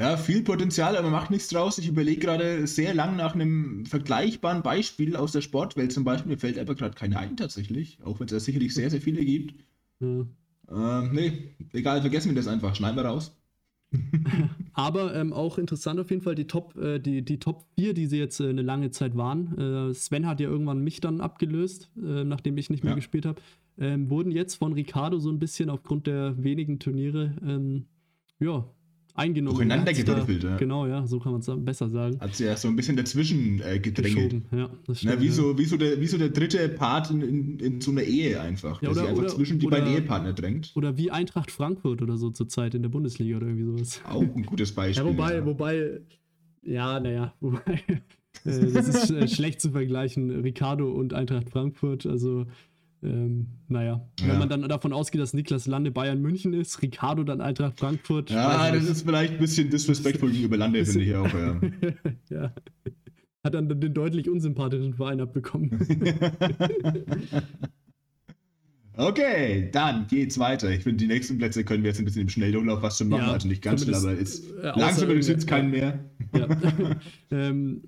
Ja, viel Potenzial, aber macht nichts draus. Ich überlege gerade sehr lang nach einem vergleichbaren Beispiel aus der Sportwelt zum Beispiel. Mir fällt aber gerade keine ein tatsächlich, auch wenn es da sicherlich sehr, sehr viele gibt. ja. Ähm, nee, egal, vergessen wir das einfach. Schneiden wir raus. Aber ähm, auch interessant auf jeden Fall die Top, äh, die, die Top 4, die sie jetzt äh, eine lange Zeit waren. Äh, Sven hat ja irgendwann mich dann abgelöst, äh, nachdem ich nicht mehr Ja. gespielt habe. Ähm, wurden jetzt von Ricardo so ein bisschen aufgrund der wenigen Turniere ähm, ja, eingenommen. Durcheinander Er gewürfelt, ja. Genau, ja, so kann man es besser sagen. Hat sie ja so ein bisschen dazwischen äh, gedrängelt. Geschoben, ja, das Na, stimmt. wie, ja. so, wie, so der, wie so der dritte Part in, in, in so einer Ehe einfach. Ja, der oder- sich einfach oder- zwischen die oder- beiden Ehepartner drängt. Oder wie Eintracht Frankfurt oder so zur Zeit in der Bundesliga oder irgendwie sowas. Auch ein gutes Ja, Beispiel. wobei, ja. wobei, ja, naja, wobei, äh, das ist äh, schlecht zu vergleichen, Ricardo und Eintracht Frankfurt, also, ähm, naja, Ja. wenn man dann davon ausgeht, dass Niklas Lande Bayern München ist, Ricardo dann Eintracht Frankfurt. Ja, das ist vielleicht ein bisschen disrespectful gegenüber Lande, finde ich auch. Ja. ja. Hat dann den deutlich unsympathischen Verein abbekommen. Okay, dann geht's weiter. Ich finde, die nächsten Plätze können wir jetzt ein bisschen im Schnelldurchlauf was schon machen. Ja, also nicht ganz schnell, aber ist äh, langsam interessiert keinen mehr. ja. ähm,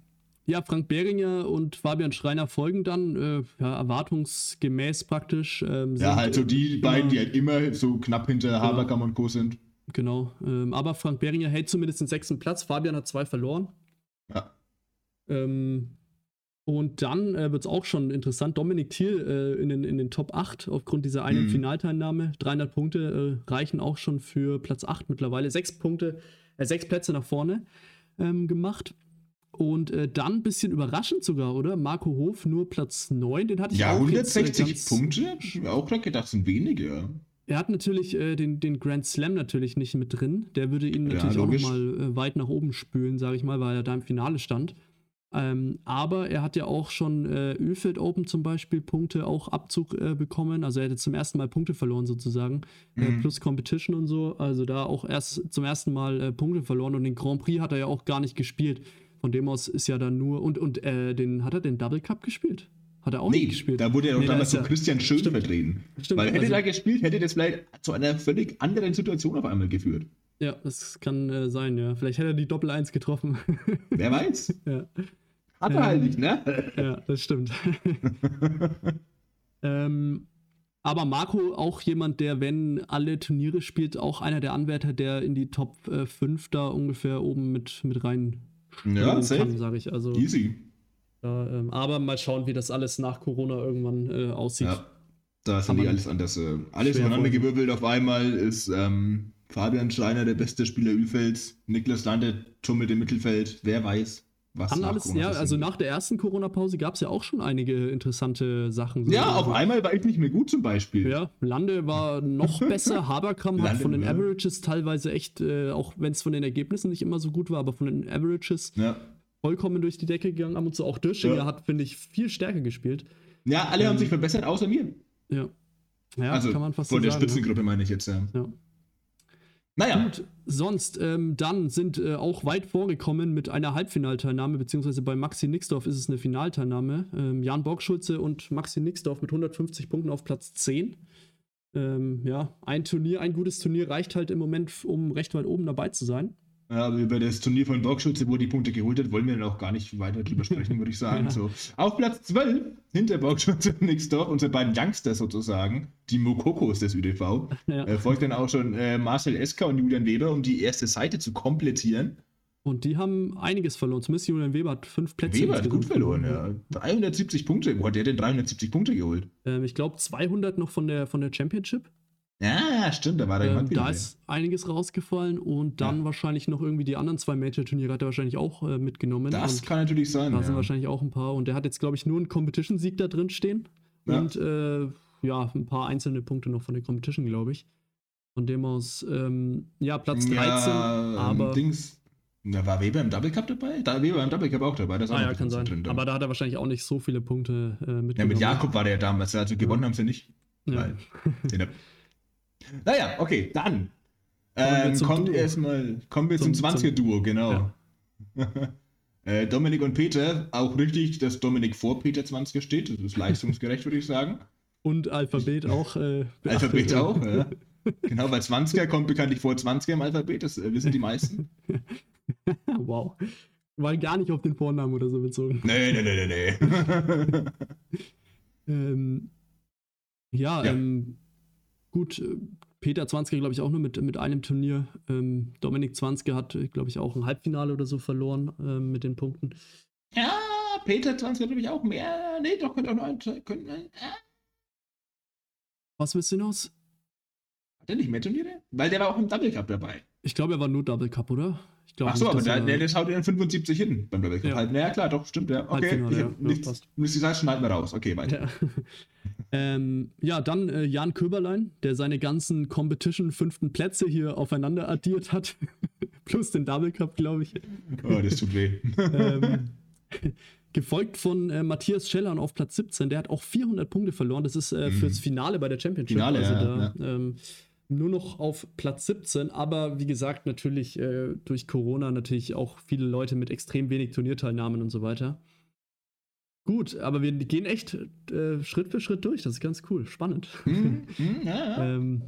ja, Frank Behringer und Fabian Schreiner folgen dann, äh, ja, erwartungsgemäß praktisch. Ähm, Ja, halt so äh, die immer- beiden, die halt immer so knapp hinter Haberkamp und Co. sind. Genau. Ähm, aber Frank Behringer hält zumindest den sechsten Platz. Fabian hat zwei verloren. Ja. Ähm, und dann äh, wird es auch schon interessant. Dominik Thiel äh, in, den, in den Top 8 aufgrund dieser einen Mhm. Finalteilnahme. 300 Punkte äh, reichen auch schon für Platz 8 mittlerweile. Sechs Punkte, äh, sechs Plätze nach vorne ähm, gemacht. Und äh, dann ein bisschen überraschend sogar, oder? Marco Hof nur Platz 9. Den hatte ich Ja, auch jetzt, äh, 160 ganz- Punkte? Hab ich mir auch gerade gedacht, sind wenige. Er hat natürlich äh, den, den Grand Slam natürlich nicht mit drin. Der würde ihn Ja, natürlich auch logisch. nochmal äh, weit nach oben spülen, sage ich mal, weil er da im Finale stand. Ähm, aber er hat ja auch schon äh, Ölfeld Open zum Beispiel Punkte, auch Abzug äh, bekommen. Also er hätte zum ersten Mal Punkte verloren sozusagen. Äh, Mhm. plus Competition und so. Also da auch erst zum ersten Mal äh, Punkte verloren. Und den Grand Prix hat er ja auch gar nicht gespielt. Von dem aus ist ja dann nur. Und, und äh, den hat er den Double Cup gespielt? Hat er auch Nee, nicht gespielt. da wurde ja auch Nee, da damals ist so Christian Schön Stimmt. vertreten. Stimmt, Weil hätte also- er gespielt, hätte das vielleicht zu einer völlig anderen Situation auf einmal geführt. Ja, das kann äh, sein, ja. Vielleicht hätte er die Doppel 1 getroffen. Wer weiß? ja. Hat er Ähm, halt nicht, ne? ja, das stimmt. ähm, aber Marco auch jemand, der, wenn alle Turniere spielt, auch einer der Anwärter, der in die Top äh, 5 da ungefähr oben mit, mit rein Ja, sage ich. Also, Easy. da, ähm, aber mal schauen, wie das alles nach Corona irgendwann äh, aussieht. Ja. Da sind die alles anders. Äh, alles voneinander gewirbelt auf einmal ist ähm, Fabian Schreiner der beste Spieler Ölfelds, Niklas Lande tummelt im Mittelfeld, wer weiß. Was Kann alles, ja, also nach der ersten Corona-Pause gab es ja auch schon einige interessante Sachen. Ja, auf einmal war ich nicht mehr gut zum Beispiel. Ja, Lande war noch besser. Haberkram hat von den ja. Averages teilweise echt, äh, auch wenn es von den Ergebnissen nicht immer so gut war, aber von den Averages ja. vollkommen durch die Decke gegangen. Ab und zu auch Döschinger ja. hat, finde ich, viel stärker gespielt. Ja, alle ähm, haben sich verbessert, außer mir. Ja. Ja, also, kann man fast von so der sagen, Spitzengruppe meine ich jetzt, ja. ja. Naja. Gut, sonst, ähm, dann sind äh, auch weit vorgekommen mit einer Halbfinalteilnahme, beziehungsweise bei Maxi Nixdorf ist es eine Finalteilnahme. Ähm, Jan Borgschulze und Maxi Nixdorf mit 150 Punkten auf Platz 10. Ähm, ja, ein Turnier, ein gutes Turnier reicht halt im Moment, um recht weit oben dabei zu sein. Ja, aber über das Turnier von Borgschütze, wo die Punkte geholt hat, wollen wir dann auch gar nicht weiter drüber sprechen, würde ich sagen. So. Auf Platz 12, hinter Borgschütze und Nixdorf, unsere beiden Youngsters sozusagen, die Mokokos des ÜDV, ja. äh, folgt dann auch schon äh, Marcel Esker und Julian Weber, um die erste Seite zu komplettieren. Und die haben einiges verloren. Zumindest Julian Weber hat fünf Plätze. Weber hat gut verloren, ja. 370 Punkte. Wo hat der denn 370 Punkte geholt? Ähm, ich glaube 200 noch von der, von der Championship. Ja, stimmt, da war der ähm, Da ist einiges rausgefallen und dann ja. wahrscheinlich noch irgendwie die anderen zwei Major-Turniere hat er wahrscheinlich auch äh, mitgenommen. Das kann natürlich sein. Da ja. sind wahrscheinlich auch ein paar und der hat jetzt, glaube ich, nur einen Competition-Sieg da drin stehen ja. und äh, ja, ein paar einzelne Punkte noch von der Competition, glaube ich. Von dem aus, ähm, ja, Platz 13, ähm, aber. Dings. Da war Weber im Double Cup dabei? Da Weber im Double Cup auch dabei. Das ah, ja, kann sein. Drin, aber da hat er wahrscheinlich auch nicht so viele Punkte äh, mitgenommen. Ja, mit Jakob war der ja damals, also gewonnen haben sie nicht. Ja. Weil, naja, okay, dann. Ähm, kommt erstmal, kommen wir zum, zum 20er-Duo, genau. Ja. äh, Dominik und Peter, auch richtig, dass Dominik vor Peter 20er steht. Das ist leistungsgerecht, würde ich sagen. Und Alphabet auch. Äh, Alphabet auch, ja. Genau, weil 20er kommt bekanntlich vor 20er im Alphabet, das äh, wissen die meisten. wow. War gar nicht auf den Vornamen oder so bezogen. Nee, nee, nee, nee, nee. ähm, ja, ja. Ähm, Gut, äh, Peter Zwanzke, glaube ich, auch nur mit, mit einem Turnier. Ähm, Dominik Zwanzke hat, glaube ich, auch ein Halbfinale oder so verloren ähm, mit den Punkten. Ja, Peter Zwanzke, glaube ich, auch mehr. Nee, doch, könnte auch noch ein. Könnte, äh. Was willst du hinaus? Hat er nicht mehr Turniere? Weil der war auch im Double Cup dabei. Ich glaube, er war nur Double Cup, oder? Ich Ach so, nicht, aber der, der, der schaut ja 75 hin beim Double Cup. Ja. Halt, naja, klar, doch, stimmt, ja. Okay, ich ja, nichts, ja, nichts gesagt, schneiden wir raus. Okay, weiter. Ja, ähm, ja dann äh, Jan Köberlein, der seine ganzen Competition fünften Plätze hier aufeinander addiert hat. Plus den Double Cup, glaube ich. Oh, das tut weh. ähm, gefolgt von äh, Matthias Schellern auf Platz 17. Der hat auch 400 Punkte verloren. Das ist äh, mhm. fürs Finale bei der Championship. Finale, also ja, da. Ähm, nur noch auf Platz 17, aber wie gesagt, natürlich äh, durch Corona natürlich auch viele Leute mit extrem wenig Turnierteilnahmen und so weiter. Gut, aber wir gehen echt äh, Schritt für Schritt durch. Das ist ganz cool, spannend. Mm, mm, ja, ja. ähm,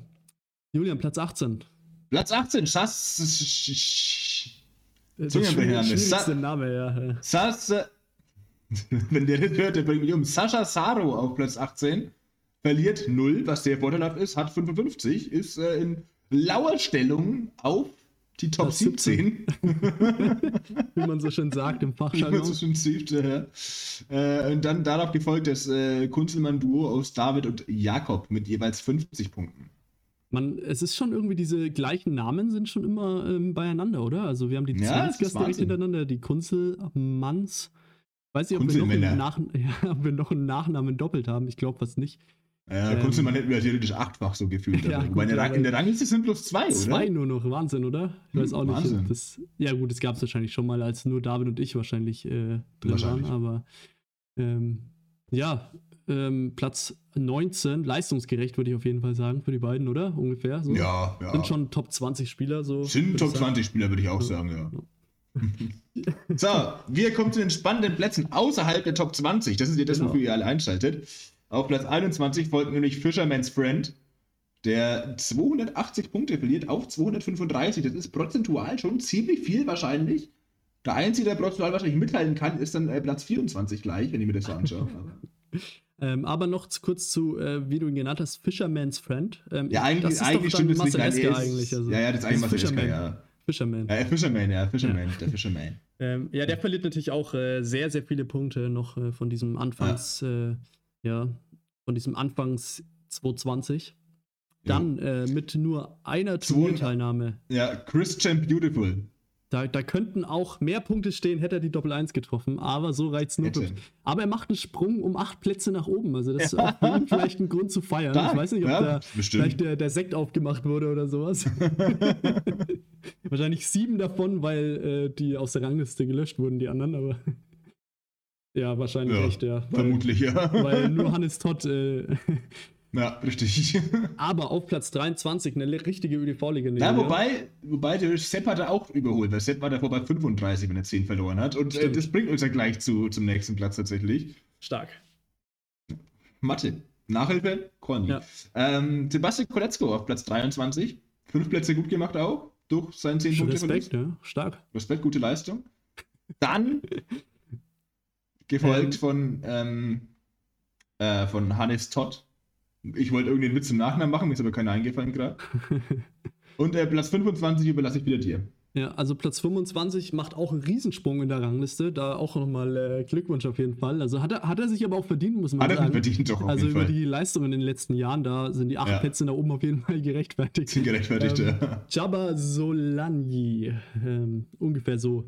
Julian, Platz 18. Platz 18, Sass. Das ist der schwierigste Name, ja. Sass. Wenn der das hört, der bringt mich um. Sascha Saro auf Platz 18 verliert 0, was sehr vorteilhaft ist, hat 55, ist äh, in lauer Stellung auf die Top 17. Wie man so schön sagt im Fachjargon. Wie man so schön sieht, ja. Äh, und dann darauf gefolgt das äh, Kunzelmann-Duo aus David und Jakob mit jeweils 50 Punkten. Man, es ist schon irgendwie, diese gleichen Namen sind schon immer ähm, beieinander, oder? Also wir haben die ja, direkt hintereinander, die Kunzelmanns. Weiß nicht, ob wir, noch einen, ja, ob wir noch einen Nachnamen doppelt haben. Ich glaube fast nicht. Ja, ähm, Kunzelmann hätten wir theoretisch achtfach so gefühlt. Ja, gut, in, der Rang, in der Rangliste sind bloß zwei, zwei oder? Zwei nur noch, Wahnsinn, oder? Ich weiß auch hm, Wahnsinn. nicht. Das, ja, gut, es gab es wahrscheinlich schon mal, als nur David und ich wahrscheinlich äh, drin wahrscheinlich. waren, aber ähm, ja, ähm, Platz 19, leistungsgerecht, würde ich auf jeden Fall sagen, für die beiden, oder? Ungefähr. So. Ja, ja. Sind schon Top 20 Spieler, so. Sind Top 20 Spieler, würde ich auch sagen, ja. so, wir kommen zu den spannenden Plätzen außerhalb der Top 20. Das ist ja das, genau. wofür ihr alle einschaltet. Auf Platz 21 folgt nämlich Fisherman's Friend, der 280 Punkte verliert auf 235. Das ist prozentual schon ziemlich viel wahrscheinlich. Der Einzige, der prozentual wahrscheinlich mithalten kann, ist dann äh, Platz 24 gleich, wenn ich mir das so anschaue. ähm, aber noch kurz zu, äh, wie du ihn genannt hast, Fisherman's Friend. Ähm, ja, eigentlich, eigentlich stimmt es nicht. Ist, eigentlich also. Ja, ja, das ist eigentlich Fisherman. ja. Fisherman. Ja, Fisherman, ja, Fisherman, ja. der Fisherman. Ähm, ja, der verliert natürlich auch äh, sehr, sehr viele Punkte noch äh, von diesem Anfangs, ja. Ja, von diesem Anfangs 220. Dann äh, mit nur einer Turnierteilnahme. Ja, Christian Beautiful. Da, da könnten auch mehr Punkte stehen, hätte er die Doppel 1 getroffen, aber so reicht's nur. Aber er macht einen Sprung um acht Plätze nach oben. Also das ist auch vielleicht ein Grund zu feiern. Stark, ich weiß nicht, ob ja, da bestimmt. vielleicht der, der Sekt aufgemacht wurde oder sowas. Wahrscheinlich sieben davon, weil äh, die aus der Rangliste gelöscht wurden, die anderen, aber ja, wahrscheinlich Ja, echt, ja. Weil, Vermutlich, ja. weil nur Hannes Todd äh, ja, richtig. aber auf Platz 23 eine richtige ÖDV-Legende. Ja, wobei, wobei der Sepp hat er auch überholt, weil Sepp war davor bei 35, wenn er 10 verloren hat. Und äh, das bringt uns ja gleich zu, zum nächsten Platz tatsächlich. Stark. Mathe. Nachhilfe, Corny. Ja. Ähm, Sebastian Koletzko auf Platz 23. Fünf Plätze gut gemacht auch. Durch seinen 10 Punkte Respekt, ja. Stark. Respekt, gute Leistung. Dann gefolgt Ähm. von, ähm, äh, von Hannes Todd. Ich wollte irgendeinen Witz im Nachnamen machen, mir ist aber keiner eingefallen gerade. Und äh, Platz 25 überlasse ich wieder dir. Ja, also Platz 25 macht auch einen Riesensprung in der Rangliste. Da auch nochmal äh, Glückwunsch auf jeden Fall. Also hat er, hat er sich aber auch verdient, muss man Hat er sagen. verdient doch auf also über Fall. die Leistung in den letzten Jahren, da sind die acht Ja. Plätze nach oben auf jeden Fall gerechtfertigt. Sind gerechtfertigt, Ähm, ja. Jabba Solanyi, ähm, ungefähr so.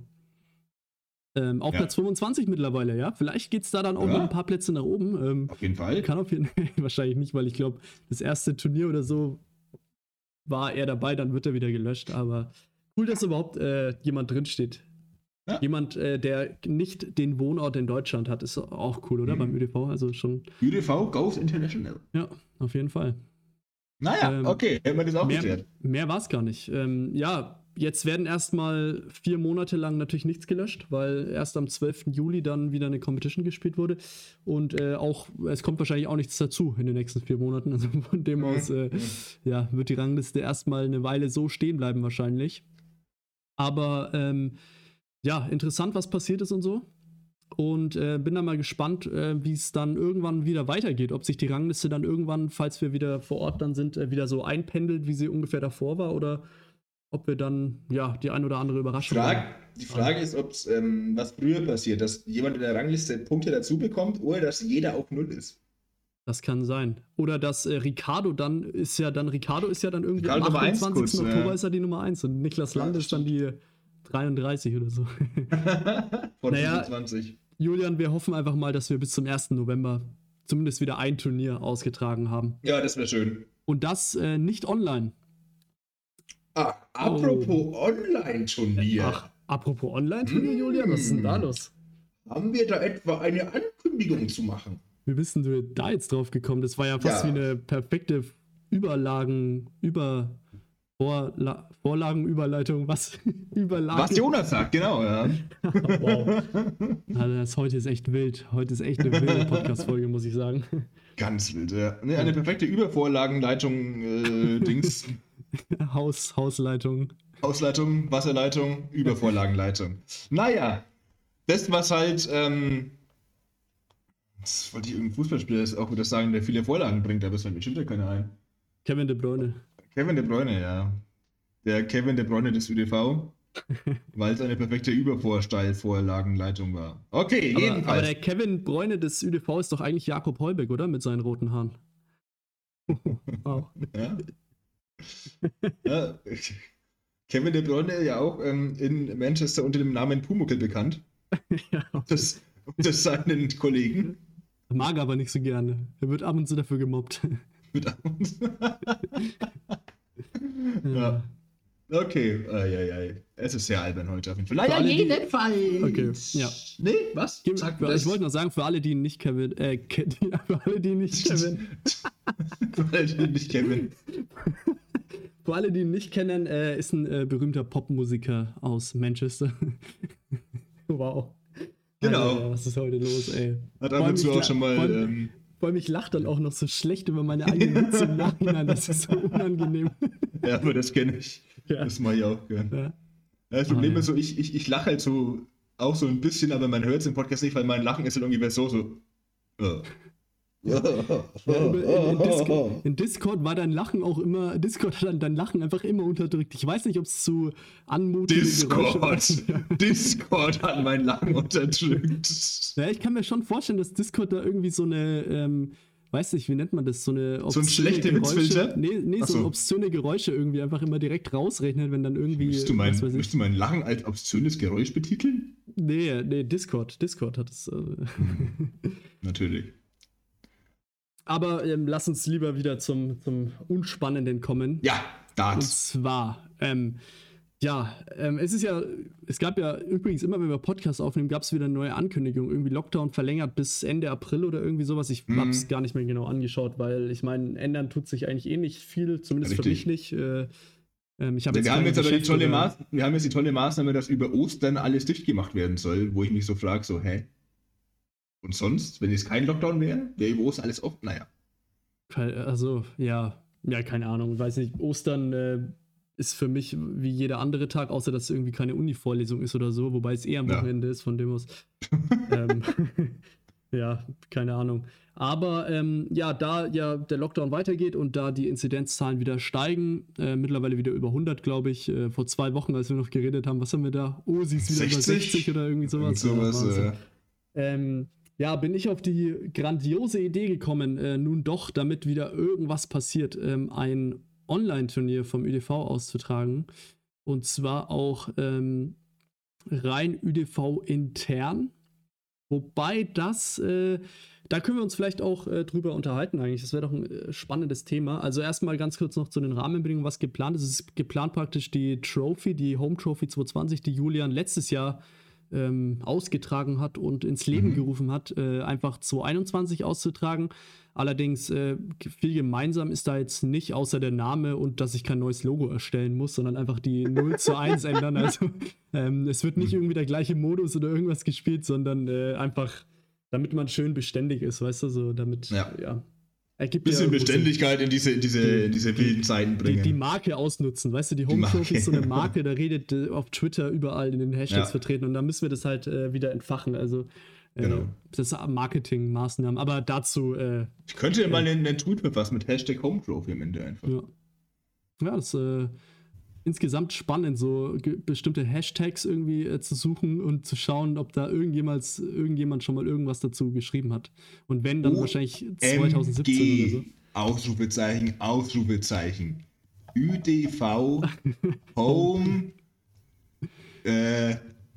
Ähm, auf Ja. Platz 25 mittlerweile, ja. Vielleicht geht es da dann auch Ja. noch ein paar Plätze nach oben. Ähm, Auf jeden Fall. kann auf jeden Fall, wahrscheinlich nicht, weil ich glaube, das erste Turnier oder so war er dabei, dann wird er wieder gelöscht. Aber cool, dass überhaupt äh, jemand drinsteht. Ja. Jemand, äh, der nicht den Wohnort in Deutschland hat, ist auch cool, oder? Mhm. Beim ÖDV. Also schon, UDV goes international. ja, auf jeden Fall. Naja, Ähm, okay, hätten wir das auch Mehr, geklärt. mehr war es gar nicht. Ähm, ja, jetzt werden erstmal vier Monate lang natürlich nichts gelöscht, weil erst am 12. Juli dann wieder eine Competition gespielt wurde. Und äh, auch, es kommt wahrscheinlich auch nichts dazu in den nächsten vier Monaten. Also von dem Mhm. aus äh, ja, wird die Rangliste erstmal eine Weile so stehen bleiben, wahrscheinlich. Aber ähm, ja, interessant, was passiert ist und so. Und äh, bin dann mal gespannt, äh, wie es dann irgendwann wieder weitergeht. Ob sich die Rangliste dann irgendwann, falls wir wieder vor Ort dann sind, äh, wieder so einpendelt, wie sie ungefähr davor war. Oder ob wir dann ja die ein oder andere Überraschung Frage, die Frage ist, ob ähm, was früher passiert, dass jemand in der Rangliste Punkte dazu bekommt oder dass jeder auf Null ist. Das kann sein. Oder dass äh, Ricardo dann ist ja dann, Ricardo ist ja dann irgendwie Ricardo am Nummer eins 28. kurz, Oktober ja. ist er die Nummer 1 und Niklas Land ist dann die 33 oder so. Von Naja, 25. Julian, wir hoffen einfach mal, dass wir bis zum 1. November zumindest wieder ein Turnier ausgetragen haben. Ja, das wäre schön. Und das äh, nicht online. Ah, apropos Online-Turnier. Ach, apropos Online-Turnier, Julian, was ist denn da los? Haben wir da etwa eine Ankündigung zu machen? Wie bist denn du da jetzt drauf gekommen? Das war ja fast Ja. wie eine perfekte Überlagen, über Vorla Vorlagenüberleitung, was? Überlagen. Was Jonas sagt, genau, ja. wow. Also das heute ist echt wild. Heute ist echt eine wilde Podcast-Folge, muss ich sagen. Ganz wild, ja. Ne, eine perfekte Übervorlagenleitung, äh, Dings, Haus, Hausleitung. Hausleitung, Wasserleitung, Übervorlagenleitung. Naja, das, was halt, ähm, das wollte ich irgendein Fußballspieler das auch wieder sagen, der viele Vorlagen bringt, aber es fällt mir schon wieder keiner ein. Kevin De Bruyne. Kevin De Bruyne, ja. Der Kevin De Bruyne des ÜDV, weil es eine perfekte Übervorsteilvorlagenleitung war. Okay, Aber, jedenfalls. aber der Kevin Bräune des ÜDV ist doch eigentlich Jakob Heubeck, oder? Mit seinen roten Haaren. wow. Ja. Ja. Kevin De Bruyne ja auch ähm, in Manchester unter dem Namen Pumuckel bekannt. ja, Das unter seinen Kollegen. mag aber nicht so gerne. Er wird ab und zu dafür gemobbt. Mit uns. ja. Okay, eieiei. Es ist sehr albern heute auf jeden Fall. Naja, alle, die- jedenfalls. Okay, ja. Nee, was? Sag für, ich wollte noch sagen, für alle, die ihn nicht Kevin, äh, Ke die, für alle, die nicht Kevin, Weil nicht Kevin. Für alle, die ihn nicht kennen, äh, ist ein äh, berühmter Popmusiker aus Manchester. wow. Genau. Alter, was ist heute los, ey? Hat ab und zu auch schon mal. vor allem- Ähm, Vor allem, ich lache dann auch noch so schlecht über meine eigenen Witze im Nachhinein. Das ist so unangenehm. ja, aber das kenne ich. Ja. Das mache ich auch gern. Ja. Ja, das Problem Ah, ist so, ich, ich, ich lache halt so auch so ein bisschen, aber man hört es im Podcast nicht, weil mein Lachen ist halt irgendwie so, so. äh. Ja, in, in, Discord, in Discord war dein Lachen auch immer, Discord hat dann dein Lachen einfach immer unterdrückt. Ich weiß nicht, ob es zu anmutige Geräusche Discord. Discord hat mein Lachen unterdrückt. Ja, ich kann mir schon vorstellen, dass Discord da irgendwie so eine, ähm, weiß nicht, wie nennt man das? So eine So ein schlechter Witzfilter? Nee, nee so so. obszöne Geräusche irgendwie einfach immer direkt rausrechnet, wenn dann irgendwie. Müsstest du, mein, müsstest du mein Lachen als obszönes Geräusch betiteln? Nee, nee, Discord. Discord hat es. Äh, Natürlich. Aber ähm, lass uns lieber wieder zum, zum Unspannenden kommen. Ja, Und Darts. zwar, ähm, ja, ähm, es ist ja, es gab ja übrigens immer, wenn wir Podcasts aufnehmen, gab es wieder eine neue Ankündigung. Irgendwie Lockdown verlängert bis Ende April oder irgendwie sowas. Ich Mhm. habe es gar nicht mehr genau angeschaut, weil ich meine, ändern tut sich eigentlich eh nicht viel, zumindest für Richtig. mich nicht. Äh, ähm, ich hab Wir haben jetzt aber die tolle, Maß, wir haben jetzt die tolle Maßnahme, dass über Ostern alles dicht gemacht werden soll, wo ich mich so frage, so, hä? Und sonst, wenn es kein Lockdown wäre, wäre über Ostern alles offen? Naja. Also, ja, ja, keine Ahnung, weiß nicht. Ostern äh, ist für mich wie jeder andere Tag, außer dass irgendwie keine Uni-Vorlesung ist oder so, wobei es eher am Ja. Wochenende ist, von dem aus. ähm, ja, keine Ahnung. Aber ähm, ja, da ja der Lockdown weitergeht und da die Inzidenzzahlen wieder steigen, äh, mittlerweile wieder über 100, glaube ich. Äh, vor zwei Wochen, als wir noch geredet haben, was haben wir da? Oh, sie ist wieder über 60 oder irgendwie sowas. Irgend sowas Ja, äh, Ähm, ja, bin ich auf die grandiose Idee gekommen, äh, nun doch, damit wieder irgendwas passiert, ähm, ein Online-Turnier vom ÜDV auszutragen. Und zwar auch ähm, rein ÜDV intern. Wobei das, äh, da können wir uns vielleicht auch äh, drüber unterhalten eigentlich. Das wäre doch ein äh, spannendes Thema. Also erstmal ganz kurz noch zu den Rahmenbedingungen, was geplant ist. Es ist geplant praktisch die Trophy, die Home Trophy 220, die Julian letztes Jahr ähm, ausgetragen hat und ins Leben Mhm. gerufen hat, äh, einfach 2021 auszutragen. Allerdings äh, viel gemeinsam ist da jetzt nicht, außer der Name und dass ich kein neues Logo erstellen muss, sondern einfach die 0 zu 1 ändern. Also ähm, es wird nicht irgendwie der gleiche Modus oder irgendwas gespielt, sondern äh, einfach, damit man schön beständig ist, weißt du, so damit, Ja. ja. Ergibt bisschen Sinn. Beständigkeit in diese, in diese, in diese Die- wilden Zeiten Die, bringen. die Marke ausnutzen, weißt du, die Home. Trophy ist so eine Marke, da redet äh, auf Twitter überall in den Hashtags Ja. vertreten und da müssen wir das halt äh, wieder entfachen. Also äh, Genau. das Marketingmaßnahmen. Aber dazu, äh, ich könnte ja mal einen, einen Tweet verfassen mit Hashtag Home Trophy am Ende einfach. ja. Ja, das äh, insgesamt spannend, so bestimmte Hashtags irgendwie äh, zu suchen und zu schauen, ob da irgendjemand, irgendjemand schon mal irgendwas dazu geschrieben hat. Und wenn, dann Oh, wahrscheinlich 2017 oder so. Ausrufezeichen, Ausrufezeichen. ÜDV Home äh,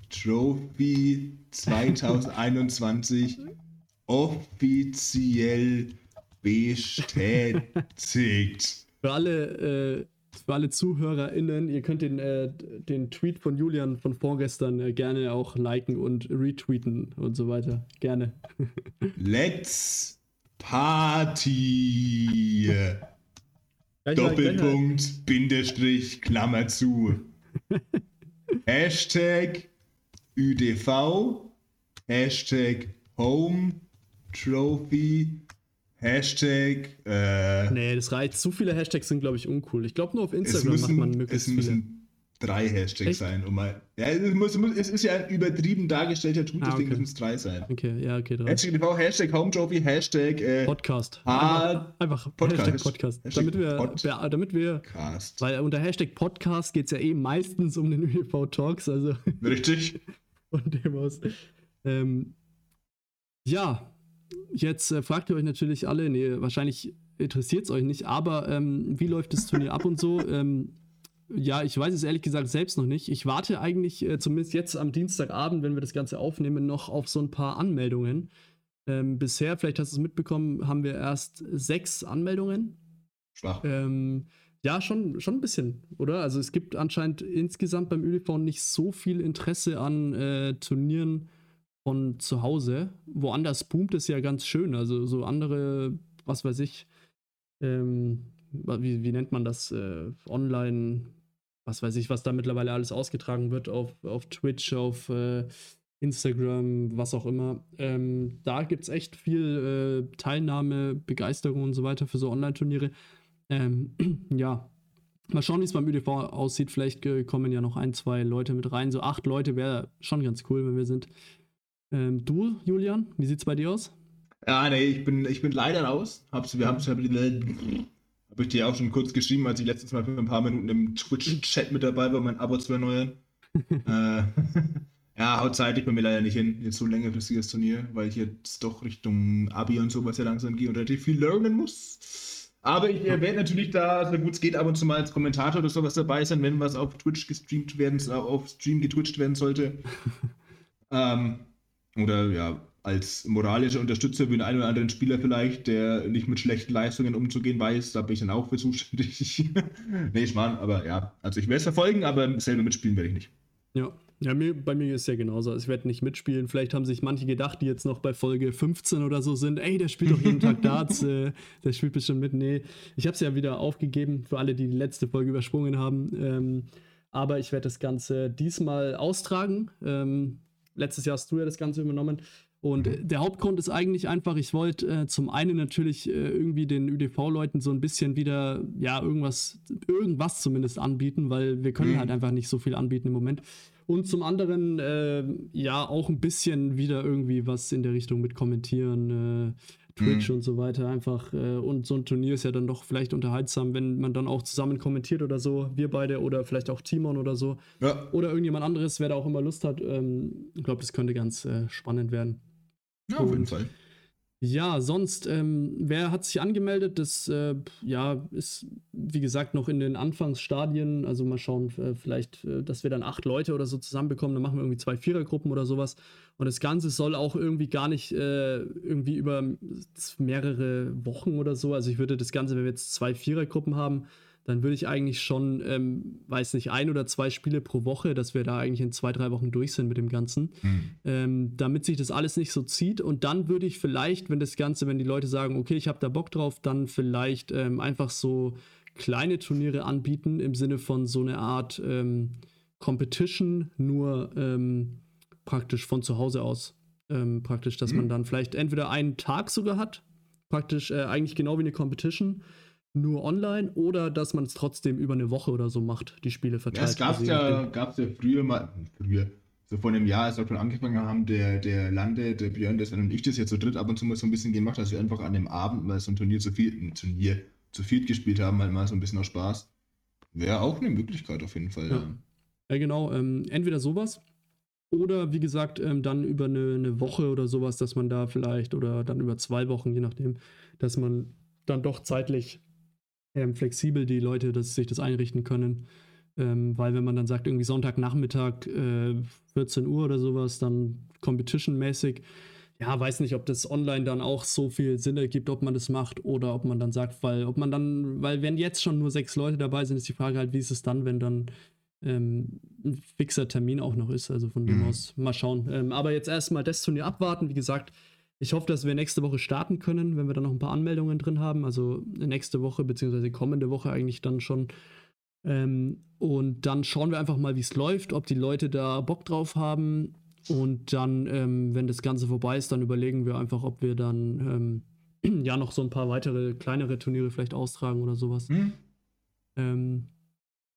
Trophy 2021 offiziell bestätigt. Für alle, äh, für alle ZuhörerInnen, ihr könnt den, äh, den Tweet von Julian von vorgestern äh, gerne auch liken und retweeten und so weiter. Gerne. Let's Party. Doppelpunkt, Bindestrich, Klammer zu. Hashtag ÜDV, Hashtag Home Trophy, Hashtag, äh, Nee, das reicht. Zu viele Hashtags sind, glaube ich, uncool. Ich glaube, nur auf es Instagram müssen, macht man es möglichst viele. müssen drei Hashtags Echt? sein. Um mal, ja, es, muss, muss, es ist ja ein übertrieben dargestellter Tweet, Ah, deswegen okay. müssen es drei sein. Okay, ja, okay, drei. Hashtag ÜDV, Hashtag Home Trophy, Hashtag äh, Podcast. Ah, einfach, einfach Podcast. Hashtag Podcast. Hashtag damit, wir, Pod- damit wir, Cast. weil unter Hashtag Podcast geht es ja eh meistens um den ÖV Talks, also Richtig? von dem aus. Ähm, ja, jetzt äh, fragt ihr euch natürlich alle, nee, wahrscheinlich interessiert es euch nicht, aber ähm, wie läuft das Turnier ab und so? Ähm, ja, ich weiß es ehrlich gesagt selbst noch nicht. Ich warte eigentlich, äh, zumindest jetzt am Dienstagabend, wenn wir das Ganze aufnehmen, noch auf so ein paar Anmeldungen. Ähm, bisher, vielleicht hast du es mitbekommen, haben wir erst sechs Anmeldungen. Schwach. Ähm, ja, schon, schon ein bisschen, oder? Also es gibt anscheinend insgesamt beim ÖDV nicht so viel Interesse an äh, Turnieren von zu Hause. Woanders boomt es ja ganz schön. Also so andere, was weiß ich, ähm, wie, wie nennt man das? Äh, online, was weiß ich, was da mittlerweile alles ausgetragen wird auf, auf Twitch, auf äh, Instagram, was auch immer. Ähm, da gibt es echt viel äh, Teilnahme, Begeisterung und so weiter für so Online-Turniere. Ähm, ja, mal schauen, wie es beim ÖDV aussieht. Vielleicht äh, kommen ja noch ein, zwei Leute mit rein. So acht Leute wäre schon ganz cool, wenn wir sind. Ähm, du, Julian, wie sieht's bei dir aus? Ja, nee, ich bin, ich bin leider raus. Hab's, wir haben es habe ich dir auch schon kurz geschrieben, als ich letztes Mal für ein paar Minuten im Twitch-Chat mit dabei war, mein Abo zu erneuern. äh, Ja, haut zeitlich bei mir leider nicht hin. Jetzt so ein längerfristiges Turnier, weil ich jetzt doch Richtung Abi und sowas ja langsam gehe und relativ viel lernen muss. Aber ich äh, werde natürlich da, so gut es geht, ab und zu mal als Kommentator oder sowas dabei sein, wenn was auf Twitch gestreamt werden, auf Stream getwitcht werden sollte. ähm, oder ja, als moralischer Unterstützer für den einen oder anderen Spieler vielleicht, der nicht mit schlechten Leistungen umzugehen weiß, da bin ich dann auch für zuständig. nee, ich meine, aber ja, also ich werde es verfolgen, aber selber mitspielen werde ich nicht. Ja, ja, mir, bei mir ist es ja genauso. Ich werde nicht mitspielen. Vielleicht haben sich manche gedacht, die jetzt noch bei Folge 15 oder so sind, ey, der spielt doch jeden Tag Darts, äh, der spielt bestimmt mit. Nee, ich habe es ja wieder aufgegeben für alle, die die letzte Folge übersprungen haben. Ähm, aber ich werde das Ganze diesmal austragen. Ähm, letztes Jahr hast du ja das Ganze übernommen. Und mhm. der Hauptgrund ist eigentlich einfach, ich wollte äh, zum einen natürlich äh, irgendwie den ÜDV-Leuten so ein bisschen wieder, ja, irgendwas, irgendwas zumindest anbieten, weil wir können mhm. halt einfach nicht so viel anbieten im Moment. Und zum anderen, äh, ja, auch ein bisschen wieder irgendwie was in der Richtung mit kommentieren, äh, Twitch mhm. und so weiter einfach. Äh, und so ein Turnier ist ja dann doch vielleicht unterhaltsam, wenn man dann auch zusammen kommentiert oder so, wir beide oder vielleicht auch Timon oder so. Ja. Oder irgendjemand anderes, wer da auch immer Lust hat. Ähm, ich glaube, das könnte ganz äh, spannend werden. Ja, auf jeden Fall. Ja, sonst, ähm, wer hat sich angemeldet? Das äh, ja, ist, wie gesagt, noch in den Anfangsstadien. Also mal schauen, äh, vielleicht, äh, dass wir dann acht Leute oder so zusammenbekommen. Dann machen wir irgendwie zwei Vierergruppen oder sowas. Und das Ganze soll auch irgendwie gar nicht äh, irgendwie über mehrere Wochen oder so. Also ich würde das Ganze, wenn wir jetzt zwei Vierergruppen haben, dann würde ich eigentlich schon, ähm, weiß nicht, ein oder zwei Spiele pro Woche, dass wir da eigentlich in zwei, drei Wochen durch sind mit dem Ganzen, mhm. ähm, damit sich das alles nicht so zieht. Und dann würde ich vielleicht, wenn das Ganze, wenn die Leute sagen, okay, ich habe da Bock drauf, dann vielleicht ähm, einfach so kleine Turniere anbieten im Sinne von so eine Art ähm, Competition, nur ähm, praktisch von zu Hause aus. Ähm, praktisch, dass mhm. man dann vielleicht entweder einen Tag sogar hat, praktisch äh, eigentlich genau wie eine Competition nur online oder dass man es trotzdem über eine Woche oder so macht, die Spiele verteilt. Ja, es gab ja, gab's ja früher mal, früher, so vor einem Jahr, als wir schon angefangen haben, der, der Lande, der Björn, der und ich das jetzt so dritt ab und zu mal so ein bisschen gemacht, dass wir einfach an dem Abend mal so ein Turnier zu viel, ein Turnier zu viel gespielt haben, halt mal so ein bisschen aus Spaß. Wäre auch eine Möglichkeit auf jeden Fall, ja. Ja, ja genau, ähm, entweder sowas oder wie gesagt, ähm, dann über eine, eine Woche oder sowas, dass man da vielleicht, oder dann über zwei Wochen, je nachdem, dass man dann doch zeitlich ähm, flexibel die Leute dass sich das einrichten können. Ähm, weil wenn man dann sagt, irgendwie Sonntagnachmittag äh, 14 Uhr oder sowas, dann Competition-mäßig, ja, weiß nicht, ob das online dann auch so viel Sinn ergibt, ob man das macht oder ob man dann sagt, weil, ob man dann, weil wenn jetzt schon nur sechs Leute dabei sind, ist die Frage halt, wie ist es dann, wenn dann ähm, ein fixer Termin auch noch ist. Also von dem mhm. aus mal schauen. Ähm, aber jetzt erstmal das Turnier abwarten. Wie gesagt, ich hoffe, dass wir nächste Woche starten können, wenn wir dann noch ein paar Anmeldungen drin haben. Also nächste Woche, beziehungsweise kommende Woche eigentlich dann schon. Ähm, und dann schauen wir einfach mal, wie es läuft, ob die Leute da Bock drauf haben. Und dann, ähm, wenn das Ganze vorbei ist, dann überlegen wir einfach, ob wir dann ähm, ja noch so ein paar weitere kleinere Turniere vielleicht austragen oder sowas. Mhm.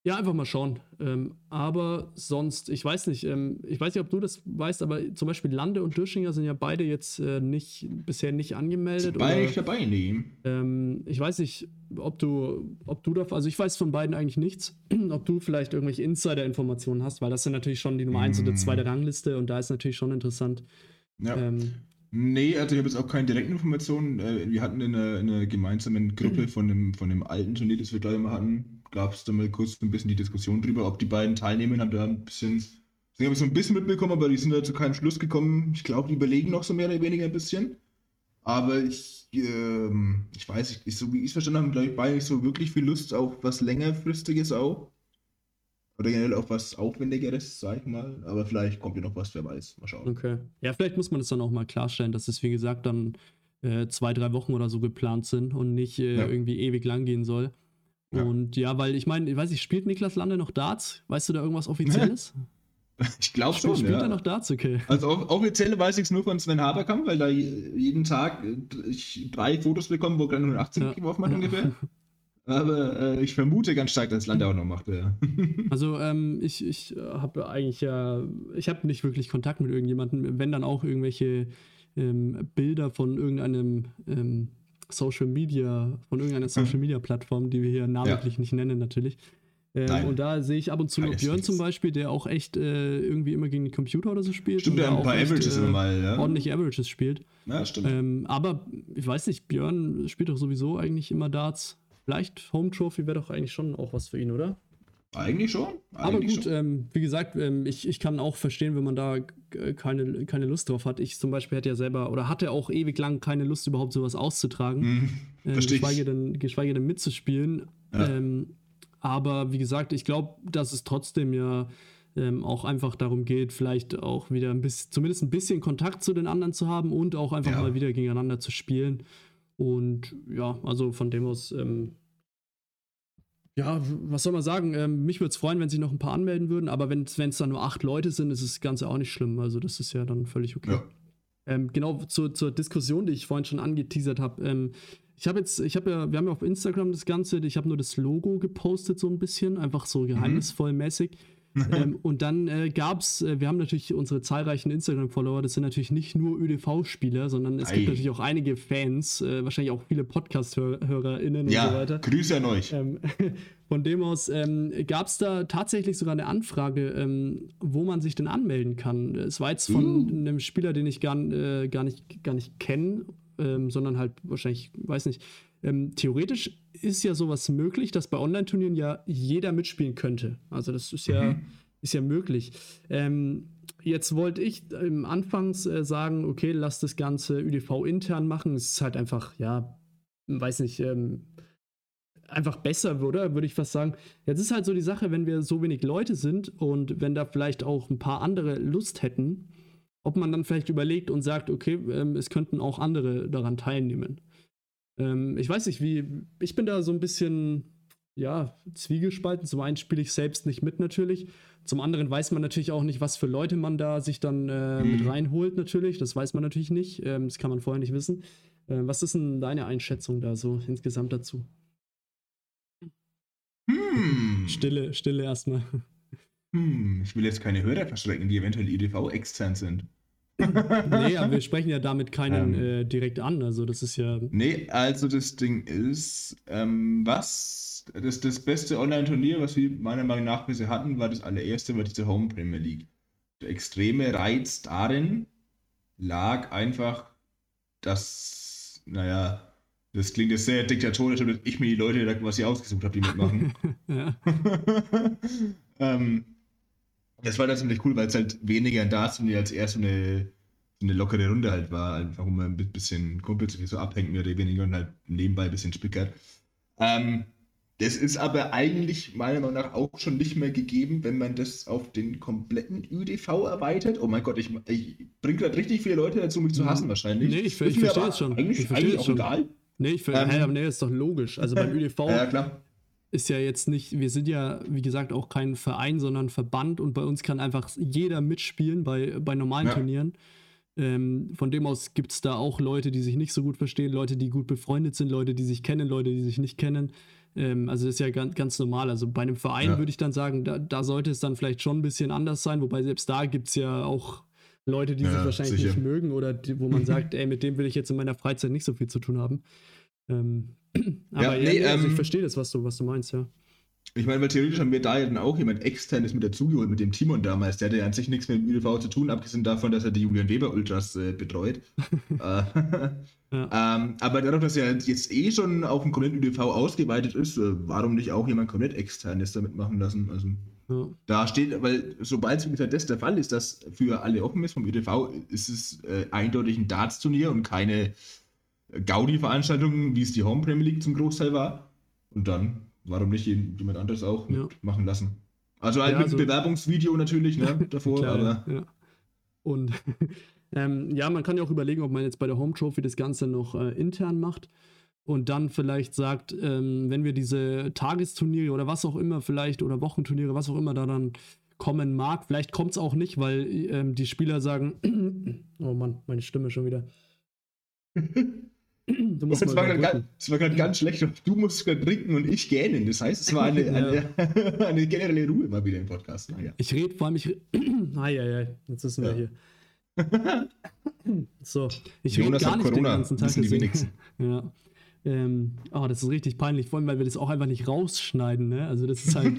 Ja, einfach mal schauen. Ähm, aber sonst, ich weiß nicht, ähm, ich weiß nicht, ob du das weißt, aber zum Beispiel Lande und Dürschinger sind ja beide jetzt äh, nicht, bisher nicht angemeldet. Beide nicht dabei, nee. Ähm, ich weiß nicht, ob du, ob du da, also ich weiß von beiden eigentlich nichts, ob du vielleicht irgendwelche Insider-Informationen hast, weil das sind natürlich schon die Nummer 1 mm. und die zweite Rangliste und da ist natürlich schon interessant. Ja. Ähm, Nee, also ich habe jetzt auch keine direkten Informationen. Äh, wir hatten in einer, in einer gemeinsamen Gruppe mhm. von dem, von dem alten Turnier, das wir gleich mal hatten, gab es da mal kurz ein bisschen die Diskussion drüber, ob die beiden teilnehmen, haben da ein bisschen, ich habe so ein bisschen mitbekommen, aber die sind da zu keinem Schluss gekommen. Ich glaube, die überlegen noch so mehr oder weniger ein bisschen. Aber ich, ähm, ich weiß, ich, so wie ich es verstanden habe, glaube ich, beide nicht so wirklich viel Lust auf was längerfristiges auch. Oder generell auch was Aufwendigeres, sag ich mal. Aber vielleicht kommt ja noch was, wer weiß. Mal schauen. Okay. Ja, vielleicht muss man das dann auch mal klarstellen, dass es, wie gesagt, dann äh, zwei, drei Wochen oder so geplant sind und nicht äh, ja. irgendwie ewig lang gehen soll. Ja. Und ja, weil ich meine, ich weiß nicht, spielt Niklas Lande noch Darts? Weißt du da irgendwas Offizielles? Ich glaube schon. Spielt ja. er noch Darts? Okay. Also offiziell weiß ich es nur von Sven Haberkamp, weil da jeden Tag äh, ich drei Fotos bekomme, wo er 118 ja. geworfen hat ungefähr. Aber äh, ich vermute ganz stark, dass Lande auch noch macht. Ja. Also ähm, ich, ich habe eigentlich ja, ich habe nicht wirklich Kontakt mit irgendjemandem, wenn dann auch irgendwelche ähm, Bilder von irgendeinem ähm, Social Media, von irgendeiner Social Media Plattform, die wir hier namentlich ja. nicht nennen natürlich. Ähm, und da sehe ich ab und zu noch Björn zum Beispiel, der auch echt äh, irgendwie immer gegen den Computer oder so spielt. Stimmt, der ein paar echt, Averages äh, mal, ja. Ordentlich Averages spielt. Ja, stimmt. Ähm, aber ich weiß nicht, Björn spielt doch sowieso eigentlich immer Darts. Vielleicht Home Trophy wäre doch eigentlich schon auch was für ihn, oder? Eigentlich schon. Eigentlich aber gut, schon. Ähm, wie gesagt, ähm, ich, ich kann auch verstehen, wenn man da keine, keine Lust drauf hat. Ich zum Beispiel hätte ja selber oder hatte auch ewig lang keine Lust, überhaupt sowas auszutragen. Hm, ähm, geschweige, denn, geschweige denn mitzuspielen. Ja. Ähm, aber wie gesagt, ich glaube, dass es trotzdem ja ähm, auch einfach darum geht, vielleicht auch wieder ein bisschen, zumindest ein bisschen Kontakt zu den anderen zu haben und auch einfach ja. mal wieder gegeneinander zu spielen. Und ja, also von dem aus, ähm, ja, was soll man sagen? Ähm, mich würde es freuen, wenn sich noch ein paar anmelden würden, aber wenn es dann nur acht Leute sind, ist das Ganze auch nicht schlimm. Also das ist ja dann völlig okay. Ja. Ähm, genau zur, zur Diskussion, die ich vorhin schon angeteasert habe. Ähm, ich habe jetzt, ich habe ja, wir haben ja auf Instagram das Ganze, ich habe nur das Logo gepostet so ein bisschen, einfach so mhm. geheimnisvoll mäßig. ähm, und dann äh, gab es, äh, wir haben natürlich unsere zahlreichen Instagram-Follower, das sind natürlich nicht nur ÖDV-Spieler, sondern es Ei. gibt natürlich auch einige Fans, äh, wahrscheinlich auch viele Podcast-HörerInnen ja, und so weiter. Grüße an euch. Ähm, von dem aus ähm, gab es da tatsächlich sogar eine Anfrage, ähm, wo man sich denn anmelden kann. Es war jetzt von uh. einem Spieler, den ich gar, äh, gar nicht, gar nicht kenne ähm, sondern halt wahrscheinlich, weiß nicht. Ähm, theoretisch ist ja sowas möglich, dass bei Online-Turnieren ja jeder mitspielen könnte. Also das ist ja, mhm. ist ja möglich. Ähm, jetzt wollte ich ähm, anfangs äh, sagen, okay, lass das Ganze ÜDV intern machen. Es ist halt einfach, ja, weiß nicht, ähm, einfach besser, oder? Würde ich fast sagen. Jetzt ist halt so die Sache, wenn wir so wenig Leute sind und wenn da vielleicht auch ein paar andere Lust hätten, ob man dann vielleicht überlegt und sagt, okay, ähm, es könnten auch andere daran teilnehmen. Ähm, ich weiß nicht, wie, ich bin da so ein bisschen, ja, zwiegespalten. Zum einen spiele ich selbst nicht mit natürlich. Zum anderen weiß man natürlich auch nicht, was für Leute man da sich dann äh, mit mhm. reinholt natürlich. Das weiß man natürlich nicht. Ähm, das kann man vorher nicht wissen. Äh, was ist denn deine Einschätzung da so insgesamt dazu? Hm. Stille, Stille erstmal. Hm, ich will jetzt keine Hörer verschrecken, die eventuell IDV extern sind nee, aber wir sprechen ja damit keinen ähm, äh, direkt an. Also das ist ja. Nee, also das Ding ist, ähm, was das, das beste Online-Turnier, was wir meiner Meinung nach bisher hatten, war das allererste, war diese Home Premier League. Der extreme Reiz darin lag einfach, dass, naja, das klingt jetzt sehr diktatorisch, aber ich mir die Leute, was ich ausgesucht habe, die mitmachen. ähm, das war dann ziemlich cool, weil es halt weniger ein Darts-Turnier als eher so eine, eine lockere Runde halt war. Einfach, wo man ein bisschen Kumpel sich so abhängt, mehr oder weniger und halt nebenbei ein bisschen spickert. Ähm, das ist aber eigentlich meiner Meinung nach auch schon nicht mehr gegeben, wenn man das auf den kompletten ÜDV erweitert. Oh mein Gott, ich, ich bringe gerade richtig viele Leute dazu, mich zu mhm. hassen wahrscheinlich. Nee, ich, ich verstehe es schon. Eigentlich, ich eigentlich auch schon. egal. Nee, ich ähm, hey, nee, ist doch logisch. Also beim ÜDV ja, klar ist ja jetzt nicht, wir sind ja, wie gesagt, auch kein Verein, sondern Verband und bei uns kann einfach jeder mitspielen bei, bei normalen ja. Turnieren. Ähm, von dem aus gibt es da auch Leute, die sich nicht so gut verstehen, Leute, die gut befreundet sind, Leute, die sich kennen, Leute, die sich nicht kennen. Ähm, also das ist ja ganz, ganz normal. Also bei einem Verein ja. würde ich dann sagen, da, da, sollte es dann vielleicht schon ein bisschen anders sein, wobei selbst da gibt es ja auch Leute, die ja, sich wahrscheinlich sicher. nicht mögen oder die, wo man sagt, ey, mit dem will ich jetzt in meiner Freizeit nicht so viel zu tun haben. Ähm, aber ja, nee, ja, also ich ähm, verstehe das, was du, was du meinst, ja. Ich meine, weil theoretisch haben wir da ja dann auch jemand externes mit dazugeholt, mit dem Timon damals. Der hatte ja an sich nichts mit dem ÜDV zu tun, abgesehen davon, dass er die Julian Weber Ultras äh, betreut. äh, ja. ähm, aber dadurch, dass er jetzt eh schon auf dem kompletten ÜDV ausgeweitet ist, äh, warum nicht auch jemand komplett externes damit machen lassen? Also, ja. da steht, weil sobald ungefähr das der Fall ist, dass für alle offen ist vom ÜDV, ist es äh, eindeutig ein Darts-Turnier und keine Gaudi-Veranstaltungen, wie es die Home Premier League zum Großteil war. Und dann, warum nicht jemand anderes auch ja. machen lassen? Also halt ja, mit also, Bewerbungsvideo natürlich, ne, davor, klar, aber. Ja. Und ähm, ja, man kann ja auch überlegen, ob man jetzt bei der Home Trophy das Ganze noch äh, intern macht und dann vielleicht sagt, ähm, wenn wir diese Tagesturniere oder was auch immer vielleicht oder Wochenturniere, was auch immer da dann kommen mag, vielleicht kommt es auch nicht, weil ähm, die Spieler sagen, oh Mann, meine Stimme schon wieder. Du musst das, war ganz, das war gerade ganz schlecht. Du musst gerade trinken und ich gähnen. Das heißt, es war eine, eine, eine, generelle Ruhe mal wieder im Podcast. Naja. Ich rede vor allem, ich. Ai, ai, ai, jetzt sind wir ja. hier. so, ich rede gar nicht Corona, den ganzen Tag. Die wenigsten. ja. Ähm, oh, das ist richtig peinlich, vor allem, weil wir das auch einfach nicht rausschneiden, ne? Also das ist halt.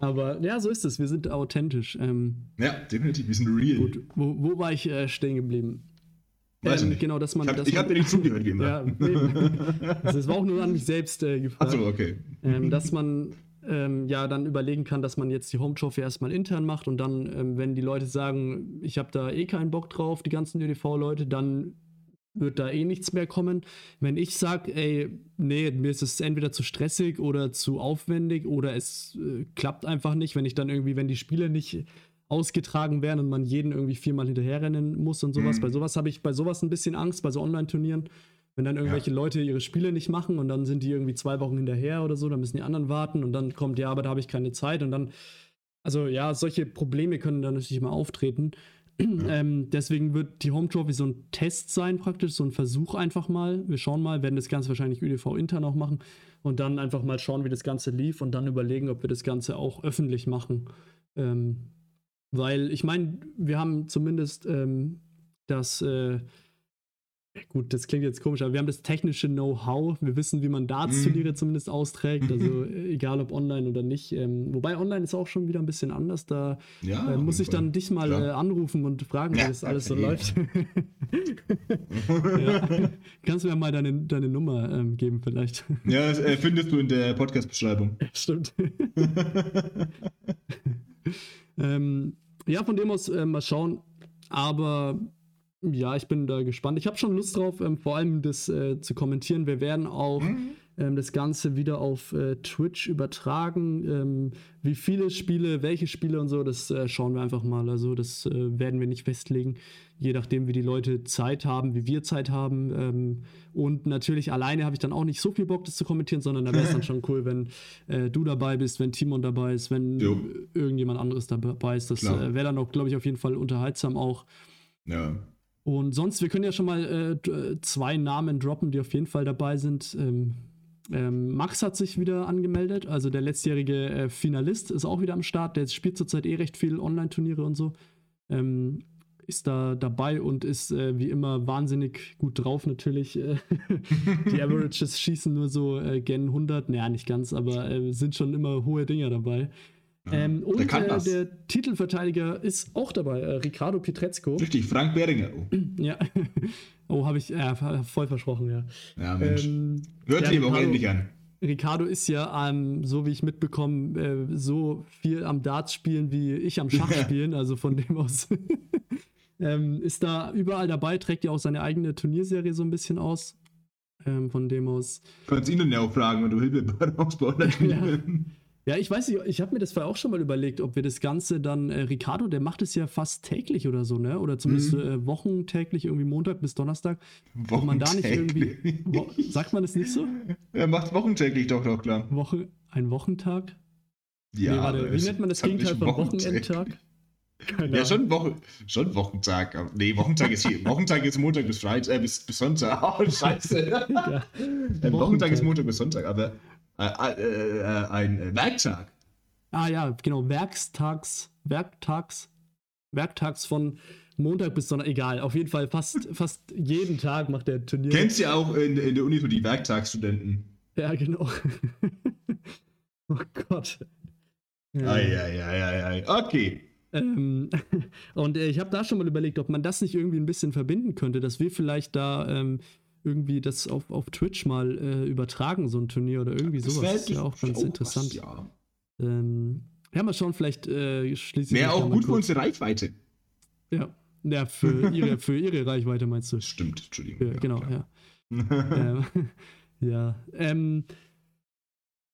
Aber ja, so ist es. Wir sind authentisch. Ähm, ja, definitiv. Wir sind real. Gut, wo, wo war ich äh, stehen geblieben? Weiß ähm, nicht. Genau, dass man. Ich habe hab dir nicht zugehört, immer. ja, nee. also, es war auch nur an mich selbst äh, gefragt. Achso, okay. Ähm, dass man ähm, ja dann überlegen kann, dass man jetzt die Home Trophy erstmal intern macht und dann, ähm, wenn die Leute sagen, ich habe da eh keinen Bock drauf, die ganzen ÖDV-Leute, dann wird da eh nichts mehr kommen. Wenn ich sage, ey, nee, mir ist es entweder zu stressig oder zu aufwendig oder es äh, klappt einfach nicht, wenn ich dann irgendwie, wenn die Spiele nicht ausgetragen werden und man jeden irgendwie viermal hinterherrennen muss und sowas. Mhm. Bei sowas habe ich bei sowas ein bisschen Angst, bei so Online-Turnieren. Wenn dann irgendwelche ja. Leute ihre Spiele nicht machen und dann sind die irgendwie zwei Wochen hinterher oder so, dann müssen die anderen warten und dann kommt, ja, aber da habe ich keine Zeit und dann, also ja, solche Probleme können dann natürlich immer auftreten. ähm, deswegen wird die Home Trophy so ein Test sein, praktisch, so ein Versuch einfach mal. Wir schauen mal, werden das Ganze wahrscheinlich ÖDV intern auch machen und dann einfach mal schauen, wie das Ganze lief und dann überlegen, ob wir das Ganze auch öffentlich machen. Ähm, weil ich meine, wir haben zumindest ähm, das äh, Gut, das klingt jetzt komisch, aber wir haben das technische Know-how. Wir wissen, wie man Darts-Turniere mm. zumindest austrägt. Also egal ob online oder nicht. Ähm, wobei online ist auch schon wieder ein bisschen anders. Da ja, äh, muss ich dann dich mal äh, anrufen und fragen, ja, wie das alles so okay. läuft. ja. Kannst du mir mal deine, deine Nummer ähm, geben, vielleicht? Ja, das äh, findest du in der Podcast-Beschreibung. Stimmt. Ähm, ja, von dem aus äh, mal schauen. Aber ja, ich bin da gespannt. Ich habe schon Lust drauf, ähm, vor allem das äh, zu kommentieren. Wir werden auch mhm. Ähm, das Ganze wieder auf äh, Twitch übertragen. Ähm, wie viele Spiele, welche Spiele und so, das äh, schauen wir einfach mal. Also, das äh, werden wir nicht festlegen, je nachdem, wie die Leute Zeit haben, wie wir Zeit haben. Ähm, und natürlich alleine habe ich dann auch nicht so viel Bock, das zu kommentieren, sondern da wäre es dann schon cool, wenn äh, du dabei bist, wenn Timon dabei ist, wenn jo. irgendjemand anderes dabei ist. Das äh, wäre dann auch, glaube ich, auf jeden Fall unterhaltsam auch. Ja. Und sonst, wir können ja schon mal äh, äh, zwei Namen droppen, die auf jeden Fall dabei sind. Ähm, ähm, Max hat sich wieder angemeldet, also der letztjährige äh, Finalist ist auch wieder am Start. Der spielt zurzeit eh recht viel Online-Turniere und so. Ähm, ist da dabei und ist äh, wie immer wahnsinnig gut drauf natürlich. Äh, die Averages schießen nur so äh, gen 100, naja, nicht ganz, aber äh, sind schon immer hohe Dinger dabei. Ähm, und der, äh, der, Titelverteidiger ist auch dabei, äh, Ricardo Pietrezco. Richtig, Frank Behringer. Oh. Ja. Oh, habe ich äh, voll versprochen, ja. Ja, Mensch. Ähm, Hört ja, aber auch ähnlich an. Ricardo ist ja, ähm, so wie ich mitbekomme, äh, so viel am Darts spielen wie ich am Schach spielen. also von dem aus ähm, ist da überall dabei, trägt ja auch seine eigene Turnierserie so ein bisschen aus. Ähm, von dem aus. Du kannst ihn dann ja auch fragen, wenn du Hilfe brauchst bei ja. Ja, ich weiß nicht, ich habe mir das vorher auch schon mal überlegt, ob wir das Ganze dann, äh, Ricardo, der macht es ja fast täglich oder so, ne? Oder zumindest mhm. äh, wochentäglich, irgendwie Montag bis Donnerstag. Ob man da nicht irgendwie. Wo, sagt man das nicht so? Er macht wochentäglich doch, doch, klar. Woche, ein Wochentag? Ja. Nee, warte, wie nennt man das Gegenteil von Wochenendtag? Keine ja, schon, Woche, schon Wochentag. Nee, Wochentag ist hier. Wochentag ist Montag bis Freitag, äh, bis, bis Sonntag. Oh, scheiße. ja. Wochentag. Wochentag ist Montag bis Sonntag, aber äh, äh, ein Werktag. Ah ja, genau, Werkstags, Werktags, Werktags von Montag bis Sonntag, egal, auf jeden Fall fast, fast jeden Tag macht der Turnier. Kennst du ja auch in, in der Uni so die Werktagsstudenten. Ja, genau. oh Gott. Ja. Ei, ei, ei, ei, Okay. Ähm, und äh, ich habe da schon mal überlegt, ob man das nicht irgendwie ein bisschen verbinden könnte, dass wir vielleicht da ähm, irgendwie das auf, auf Twitch mal äh, übertragen, so ein Turnier oder irgendwie sowas. Das ist ja auch ganz interessant. Was, ja. Ähm, ja, mal schauen, vielleicht äh, schließlich. Wäre auch gut für unsere Reichweite. Ja. Ja, für ihre, für ihre Reichweite meinst du? Stimmt, Entschuldigung. Ja, genau, ja. ähm, ja. Ähm,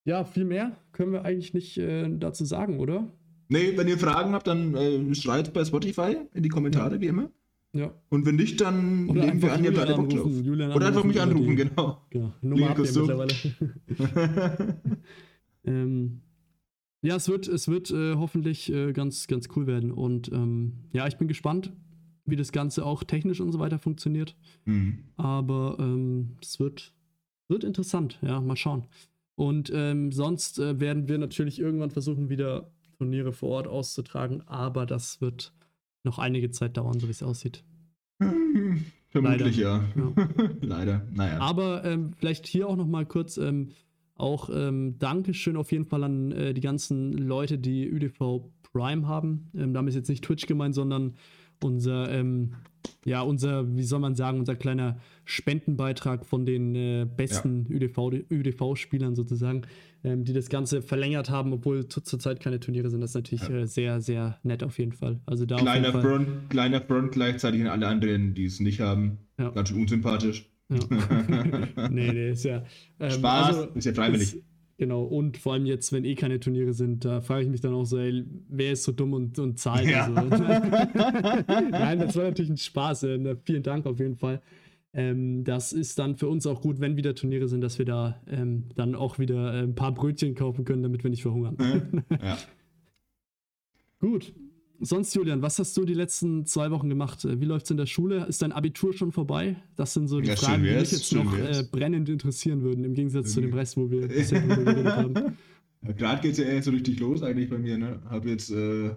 ja, viel mehr können wir eigentlich nicht äh, dazu sagen, oder? Nee, wenn ihr Fragen habt, dann äh, schreibt bei Spotify in die Kommentare, ja. wie immer. Ja. Und wenn nicht, dann Oder nehmen wir an, ihr habt alle Bock drauf. Oder einfach mich anrufen, genau. Genau, Nummer habt ihr mittlerweile. ähm, ja, es wird, es wird äh, hoffentlich äh, ganz, ganz cool werden. Und ähm, ja, ich bin gespannt, wie das Ganze auch technisch und so weiter funktioniert. Mhm. Aber ähm, es wird, wird interessant, ja, mal schauen. Und ähm, sonst äh, werden wir natürlich irgendwann versuchen, wieder Turniere vor Ort auszutragen, aber das wird noch einige Zeit dauern, so wie es aussieht. Vermutlich Leider. ja. Ja. Leider. Naja. Aber ähm, vielleicht hier auch noch mal kurz ähm, auch ähm, Dankeschön auf jeden Fall an äh, die ganzen Leute, die ÜDV Prime haben. Ähm, damit ist jetzt nicht Twitch gemeint, sondern unser, ähm, ja, unser, wie soll man sagen, unser kleiner Spendenbeitrag von den äh, besten ÜDV, ÜDV-Spielern sozusagen, ähm, die das Ganze verlängert haben, obwohl zu- zurzeit keine Turniere sind. Das ist natürlich äh, sehr, sehr nett auf jeden Fall. Also da Kleiner Fall, Front, kleiner Front gleichzeitig an alle anderen, die es nicht haben. Ja. Ganz schön unsympathisch. Ja. nee, nee, ist ja. ähm, Spaß, also, ist ja freiwillig. ist- Genau, und vor allem jetzt, wenn eh keine Turniere sind, da frage ich mich dann auch so, ey, wer ist so dumm und, und zahlt Ja. also. Nein, das war natürlich ein Spaß. Äh, vielen Dank auf jeden Fall. Ähm, das ist dann für uns auch gut, wenn wieder Turniere sind, dass wir da ähm, dann auch wieder äh, ein paar Brötchen kaufen können, damit wir nicht verhungern. ja. Gut. Sonst, Julian, was hast du die letzten zwei Wochen gemacht? Äh, Wie läuft es in der Schule? Ist dein Abitur schon vorbei? Das sind so die Ja, Fragen, die mich jetzt noch äh, brennend interessieren würden, im Gegensatz zu dem Rest, wo wir bisher drüber geredet haben. Ja, Gerade geht es ja erst so richtig los eigentlich bei mir. Ne? Habe jetzt äh,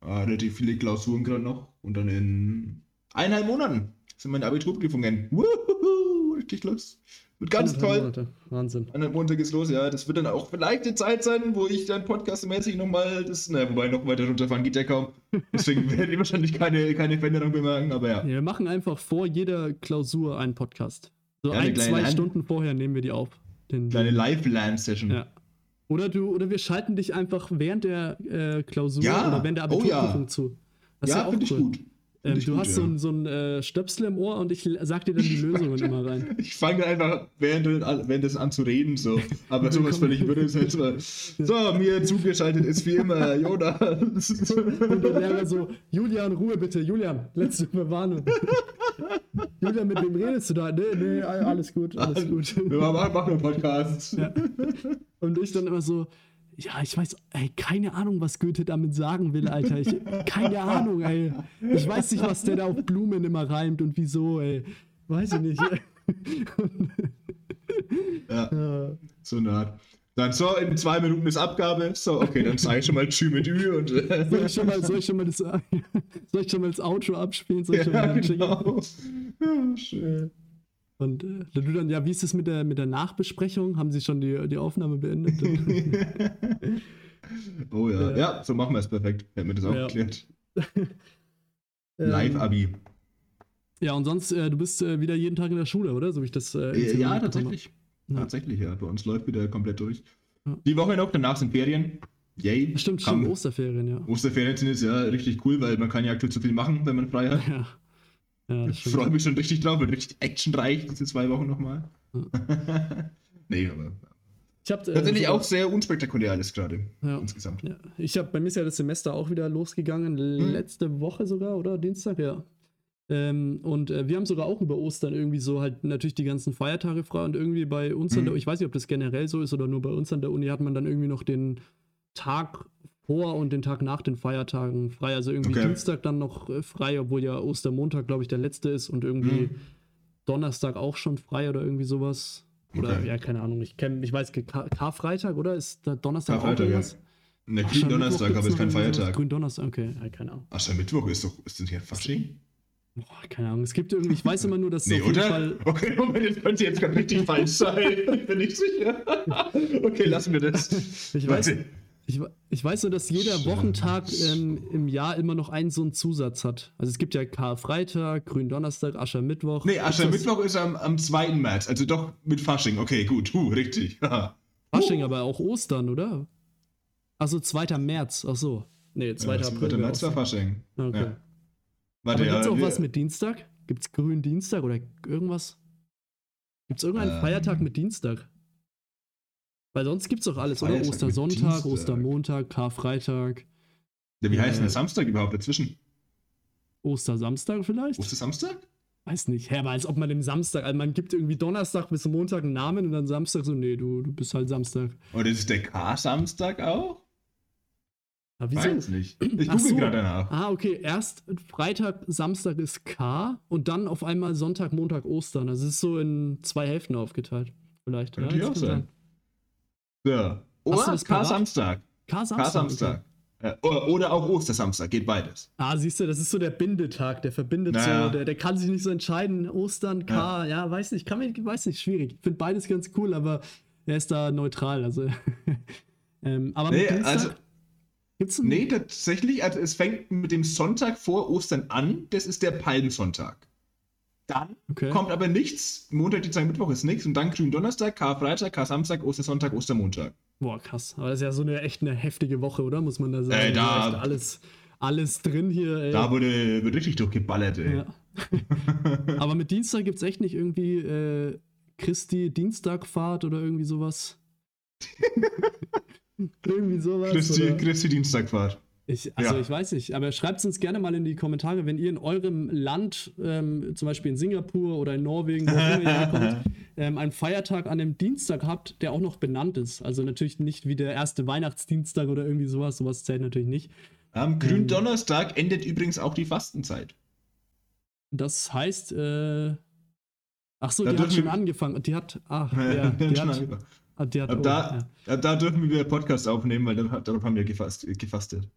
ah, relativ viele Klausuren gerade noch und dann in eineinhalb Monaten sind meine Abiturprüfungen. Wuhu, richtig los. Wird ganz Anderthalb toll. Monate. Wahnsinn. Eineinhalb Monate geht's los, ja. Das wird dann auch vielleicht die Zeit sein, wo ich dann podcastmäßig nochmal das, na, wobei noch weiter runterfahren geht ja kaum. Deswegen werde ich wahrscheinlich keine, keine Veränderung bemerken, aber ja. Ja, wir machen einfach vor jeder Klausur einen Podcast. So Ja, eine ein, zwei Stunden vorher nehmen wir die auf. Den, Kleine Live-Land-Session. ja. Oder du, oder wir schalten dich einfach während der äh, Klausur Ja. oder während der Oh ja. Abiturprüfung zu. Das Ja, ja auch finde ich cool. gut. Ähm, ich du gut, hast ja. so ein, so ein äh, Stöpsel im Ohr und ich sag dir dann die Lösungen immer rein. Ich fange einfach während, während des an zu reden, so. Aber sowas völlig würde es jetzt mal. So, mir zugeschaltet ist wie immer Jonas. Und der Lehrer so, Julian, Ruhe bitte, Julian, letzte Verwarnung. Julian, mit wem redest du da? Nee, nee, alles gut, alles gut. Wir machen machen einen Podcast. Ja. Und ich dann immer so, ja, ich weiß, ey, keine Ahnung, was Goethe damit sagen will, Alter. Ich, keine Ahnung, ey. Ich weiß nicht, was der da auf Blumen immer reimt und wieso, ey. Weiß ich nicht. Ja, so eine Art. Dann so, in zwei Minuten ist Abgabe. So, okay, dann sage ich schon mal Tschü mit Ü und. Soll ich schon mal, soll ich schon mal das, soll ich schon mal das Outro abspielen? Soll ich schon ja, mal den Jingle- genau. Ja, schön. Und äh, du dann, ja, wie ist es mit der, mit der Nachbesprechung? Haben sie schon die, die Aufnahme beendet? Oh ja. Ja. ja, so machen wir es perfekt. Hätten wir das auch Ja. geklärt. Ähm, Live-Abi. Ja, und sonst, äh, du bist äh, wieder jeden Tag in der Schule, oder? So wie ich das. Äh, Äh, ja, tatsächlich. Ja. Tatsächlich, ja. Bei uns läuft wieder komplett durch. Ja. Die Woche noch, danach sind Ferien. Yay. Stimmt, stimmt, Osterferien, ja. Osterferien sind jetzt ja richtig cool, weil man kann ja aktuell so viel machen, wenn man frei hat. Ja, ja Ich freue mich schon richtig drauf, wird richtig actionreich diese zwei Wochen nochmal. Ja. nee, aber Ich hab, äh, tatsächlich sogar- auch sehr unspektakulär alles gerade Ja. insgesamt. Ja, ich habe bei mir ist ja das Semester auch wieder losgegangen, Hm. letzte Woche sogar, oder? Dienstag, ja. Ähm, und äh, wir haben sogar auch über Ostern irgendwie so halt natürlich die ganzen Feiertage frei und irgendwie bei uns an Mhm. der, ich weiß nicht, ob das generell so ist oder nur bei uns an der Uni hat man dann irgendwie noch den Tag vor und den Tag nach den Feiertagen frei. Also irgendwie Okay. Dienstag dann noch äh, frei, obwohl ja Ostermontag, glaube ich, der letzte ist und irgendwie Mhm. Donnerstag auch schon frei oder irgendwie sowas. Oder Okay. ja, keine Ahnung. Ich kenn, ich weiß, Kar- Karfreitag, oder? Ist da Donnerstag auch Karfreitag, ja. irgendwas? Ne, Ach, Grünen Donnerstag, Aschermittwoch aber ist kein? Feiertag. Grün Donnerstag, okay, ja, keine Ahnung. Aschermittwoch ist doch, ist das hier Fasching? Boah, keine Ahnung. Es gibt irgendwie, ich weiß immer nur, dass Nee, auf jeden oder? Fall. Okay, Moment, jetzt könnte jetzt gerade richtig falsch sein. Ich bin nicht sicher. Okay, lassen wir das. Ich weiß, Warte. Ich, ich weiß nur, dass jeder. Wochentag ähm, im Jahr immer noch einen so einen Zusatz hat. Also es gibt ja Karfreitag, Gründonnerstag, Aschermittwoch. Nee, Aschermittwoch ist am, am 2. März, also doch mit Fasching. Okay, gut, huh, richtig. Fasching, aber auch Ostern, oder? Achso, 2. März. Ach so. Nee, 2. Ja, April. 2. wäre März war. Fasching. Okay. Ja. Warte, Aber gibt's ja, auch wir- was mit Dienstag? Gibt's grünen Dienstag oder irgendwas? Gibt's irgendeinen Ähm. Feiertag mit Dienstag? Weil sonst gibt's doch alles, oder? Feiertag mit Ostersonntag. Ostermontag, Karfreitag, Ja, wie heißt denn Äh. der Samstag überhaupt dazwischen? Ostersamstag vielleicht? Ostersamstag? Weiß nicht. Hä, aber als ob man dem Samstag, also man gibt irgendwie Donnerstag bis Montag einen Namen und dann Samstag so, nee, du, du bist halt Samstag. Oder ist es der K-Samstag auch? Aber wieso? Weiß nicht. Ich google so. gerade danach. Ah, okay. Erst Freitag, Samstag ist K und dann auf einmal Sonntag, Montag, Ostern. Also es ist so in zwei Hälften aufgeteilt. Vielleicht. Könnte ja, das auch kann sein. Du Oder. Okay. Äh, oder, auch Ostersamstag, geht beides. Ah, siehst du, das ist so der Bindetag, der verbindet Naja. so, der, der kann sich nicht so entscheiden. Ostern, K, ja, weiß nicht, kann mir, weiß nicht, schwierig. Ich finde beides ganz cool, aber er ist da neutral. Also, ähm, aber Nee, Dienstag also- gibt's einen, Nee, tatsächlich, also es fängt mit dem Sonntag vor Ostern an, das ist der Palmsonntag. Dann Okay. kommt aber nichts, Montag, Dienstag, Mittwoch ist nichts und dann Gründonnerstag, Karfreitag, Kar-Samstag, Ostersonntag, Ostermontag. Boah, krass. Aber das ist ja so eine echt eine heftige Woche, oder? Muss man da sagen. Äh, da- echt alles, alles drin hier. Ey. Da wurde, wird richtig durchgeballert, ey. ja. aber mit Dienstag gibt es echt nicht irgendwie äh, Christi Dienstagfahrt oder irgendwie sowas. irgendwie sowas. Christi? Christi Dienstagfahrt. Ich, also Ja. ich weiß nicht, aber schreibt es uns gerne mal in die Kommentare, wenn ihr in eurem Land, ähm, zum Beispiel in Singapur oder in Norwegen, wo immer ihr herkommt, ähm, einen Feiertag an einem Dienstag habt, der auch noch benannt ist. Also natürlich nicht wie der erste Weihnachtsdienstag oder irgendwie sowas, sowas zählt natürlich nicht. Am Gründonnerstag endet übrigens auch die Fastenzeit. Das heißt, äh, ach so, Da die hat schon angefangen. Die hat, ach, ja, die hat, angefangen. ah, die hat, ab, oh, da, ab da dürfen wir wieder Podcast aufnehmen, weil darauf, haben wir gefast, gefastet.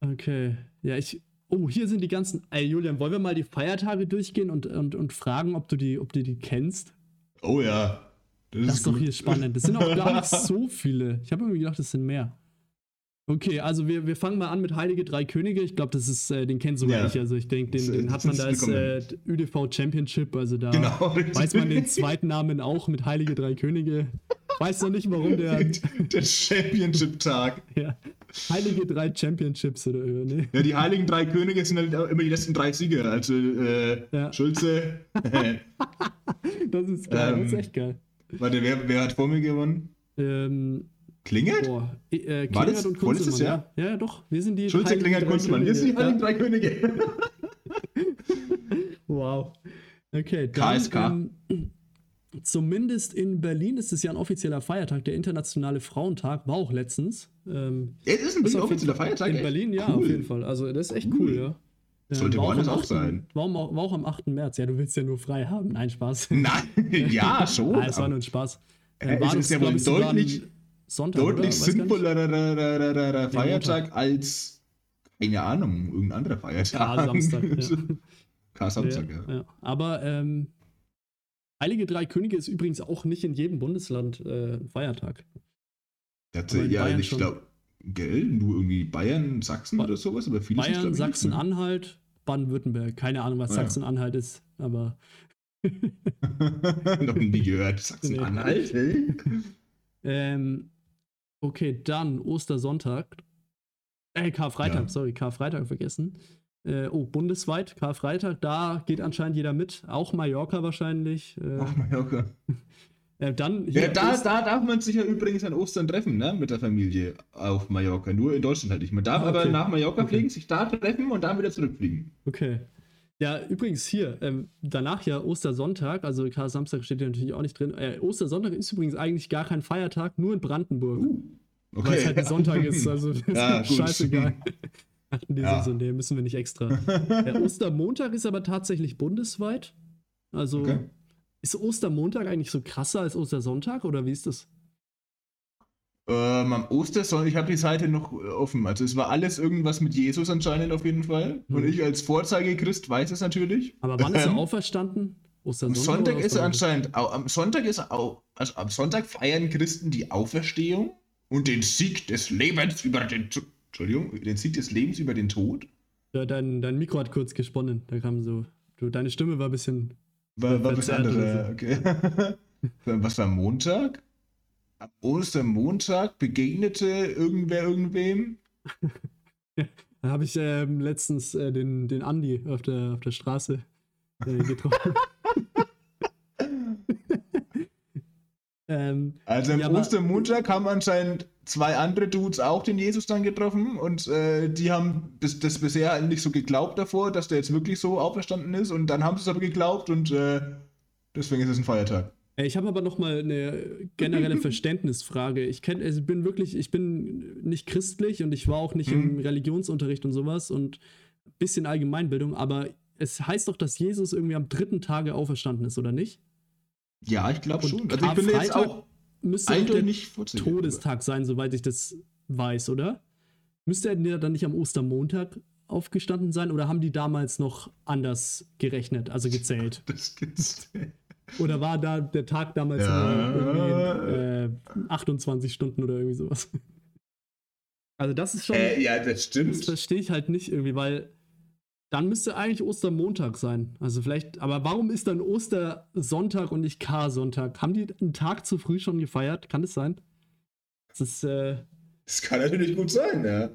Okay, ja, ich, oh, hier sind die ganzen, ey Julian, wollen wir mal die Feiertage durchgehen und, und, und fragen, ob du die, ob du die kennst? Oh ja. Das ist doch hier spannend. Das sind auch gar nicht so viele. Ich habe irgendwie gedacht, das sind mehr. Okay, also wir, wir fangen mal an mit Heilige Drei Könige. Ich glaube, das ist, äh, den kennt sogar Ja. ich. Also ich denke, den, Das, den hat das man ist da als äh. ÖDV Championship. Also da Genau, weiß man den zweiten Namen auch mit Heilige Drei Könige. Weiß noch nicht, warum der Der Championship-Tag. ja, Heilige Drei Championships oder ne? Ja, die heiligen drei Könige sind halt immer die letzten drei Sieger. Also äh, Ja. Schulze. Das ist geil, das ist Ähm, echt geil. Warte, wer, wer hat vor mir gewonnen? Ähm, Klingelt? boah, äh, das und Kunzelmann, ja. ja, ja, doch. Wir sind die Schulze, Heiligen Klingelt, Drei Kunstmann. Hier sind die Könige. heiligen drei Könige. Wow. Okay, dann, KSK. Ähm, zumindest in Berlin ist es ja ein offizieller Feiertag. Der Internationale Frauentag war auch letztens. Ähm, Es ist ein bisschen offizieller Feiertag. In echt? Berlin, ja, Cool. auf jeden Fall. Also, das ist echt cool, Cool. ja. Sollte war woanders am auch 8. sein. War, am- war auch am 8. März. Ja, du willst ja nur frei haben. Nein, Spaß. Nein, ja, schon. ah, es war nur ein Spaß. Äh, Ähm, es war ist ja wohl deutlich- Sonntag, Deutlich sinnvollerer Feiertag als, keine Ahnung, irgendein anderer Feiertag. Ja, Samstag, ja. Samstag, ja, ja. Aber ähm, Heilige Drei Könige ist übrigens auch nicht in jedem Bundesland äh, Feiertag. In ja, Bayern ich glaube, gell, nur irgendwie Bayern, Sachsen Ba- oder sowas, aber viele Bayern? Sachsen-Anhalt, Baden-Württemberg. Keine Ahnung, was Ah, ja. Sachsen-Anhalt ist, aber Noch nie gehört. Sachsen-Anhalt, hey? ähm, okay, dann Ostersonntag. Äh, Karfreitag, Ja. sorry, Karfreitag vergessen. Äh, oh, bundesweit, Karfreitag, da geht anscheinend jeder mit. Auch Mallorca wahrscheinlich. Äh, Ach, Mallorca. äh, dann Ja, da, da darf man sich ja übrigens an Ostern treffen, ne? Mit der Familie auf Mallorca. Nur in Deutschland halt nicht. Man darf Ah, okay. aber nach Mallorca Okay. fliegen, sich da treffen und dann wieder zurückfliegen. Okay. Ja, übrigens hier, ähm, danach ja Ostersonntag, also Karl Samstag steht ja natürlich auch nicht drin. Äh, Ostersonntag ist übrigens eigentlich gar kein Feiertag, nur in Brandenburg. Okay. Weil es halt ein Sonntag ist, also Ja, scheißegal. Achten die Ja. so, nee, müssen wir nicht extra. Der Ostermontag ist aber tatsächlich bundesweit. Also Okay. ist Ostermontag eigentlich so krasser als Ostersonntag oder wie ist das? Ähm, am Ostersonntag, ich habe die Seite noch offen. Also es war alles irgendwas mit Jesus anscheinend auf jeden Fall. Und Hm. ich als Vorzeigechrist weiß es natürlich. Aber wann ist er Ähm, auferstanden? Am? Sonntag ist er anscheinend, am Sonntag ist er auch, also am Sonntag feiern Christen die Auferstehung und den Sieg des Lebens über den, Entschuldigung, den Sieg des Lebens über den Tod. Ja, dein, dein Mikro hat kurz gesponnen. Da kam so. Du, deine Stimme war ein bisschen. War, war was Verzerrt anderes, okay. was war Montag? Am Ostermontag begegnete irgendwer irgendwem? Da habe ich ähm, letztens äh, den, den Andi auf der, auf der Straße äh, getroffen. ähm, Also am Ja, Ostermontag haben anscheinend zwei andere Dudes auch den Jesus dann getroffen und äh, die haben das, das bisher halt nicht so geglaubt davor, dass der jetzt wirklich so auferstanden ist und dann haben sie es aber geglaubt und äh, deswegen ist es ein Feiertag. äh, ich habe aber noch mal eine generelle Verständnisfrage. Ich kenn, also bin wirklich, ich bin nicht christlich und ich war auch nicht im Hm. Religionsunterricht und sowas und ein bisschen Allgemeinbildung, aber es heißt doch, dass Jesus irgendwie am dritten Tage auferstanden ist, oder nicht? Ja, ich glaube schon. Also ich bin jetzt auch Müsste der nicht. Todestag sein, soweit ich das weiß, oder? müsste er dann nicht am Ostermontag aufgestanden sein oder haben die damals noch anders gerechnet, also gezählt? Das gibt's. Oder war da der Tag damals Ja. irgendwie äh, 28 Stunden oder irgendwie sowas? Also das ist schon, Äh, ja, das das stimmt. verstehe ich halt nicht irgendwie, weil dann müsste eigentlich Ostermontag sein. Also vielleicht, aber warum ist dann Ostersonntag und nicht K-Sonntag? Haben die einen Tag zu früh schon gefeiert? Kann es sein? Das ist, äh, Das kann natürlich gut sein, ja.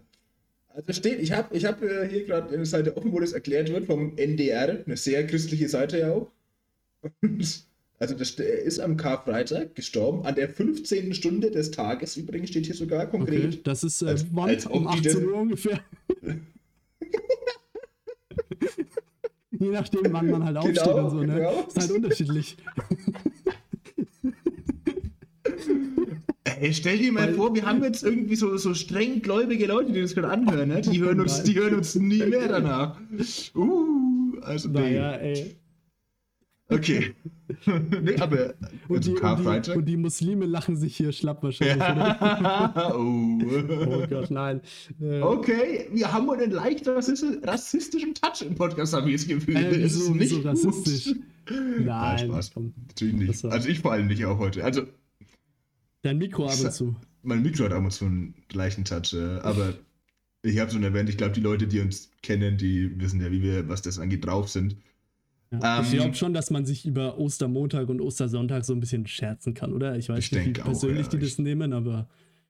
Also steht, ich habe ich hab, äh, hier gerade eine Seite offen, wo das erklärt wird vom NDR, eine sehr christliche Seite ja auch. Und, also das, er ist am Karfreitag gestorben, an der 15. Stunde des Tages, übrigens steht hier sogar okay, konkret. das ist äh, Als- wann? als um die 18 das- Uhr ungefähr. Je nachdem, wann man halt aufsteht Genau, und so, ne? genau. Ist halt unterschiedlich. Ey, stell dir mal Weil- vor, wir haben jetzt irgendwie so, so streng gläubige Leute, die das gerade anhören, ne? Die hören uns, die hören uns nie mehr danach. Uh, also nee. Naja, ey. Okay. nee, aber Und, die, und, die, und die Muslime lachen sich hier schlapp wahrscheinlich, oder? Ja. oh. Oh Gott, nein. Äh, Okay, wir haben einen leicht rassis- rassistischen Touch im Podcast, habe ich das Gefühl. Äh, Das wieso- ist nicht wieso rassistisch? Nein, Nein, Spaß. komm. Natürlich nicht. War- Also ich vor allem nicht auch heute. Also Dein Mikro ab und zu. mein Mikro hat ab und zu einen gleichen Touch, äh, aber ich habe schon erwähnt, ich glaube, die Leute, die uns kennen, die wissen ja, wie wir, was das angeht, drauf sind. Ja. ich Ähm, glaube schon, dass man sich über Ostermontag und Ostersonntag so ein bisschen scherzen kann, oder? Ich weiß Ich nicht, wie denke auch, persönlich ja. die Ich- das nehmen, aber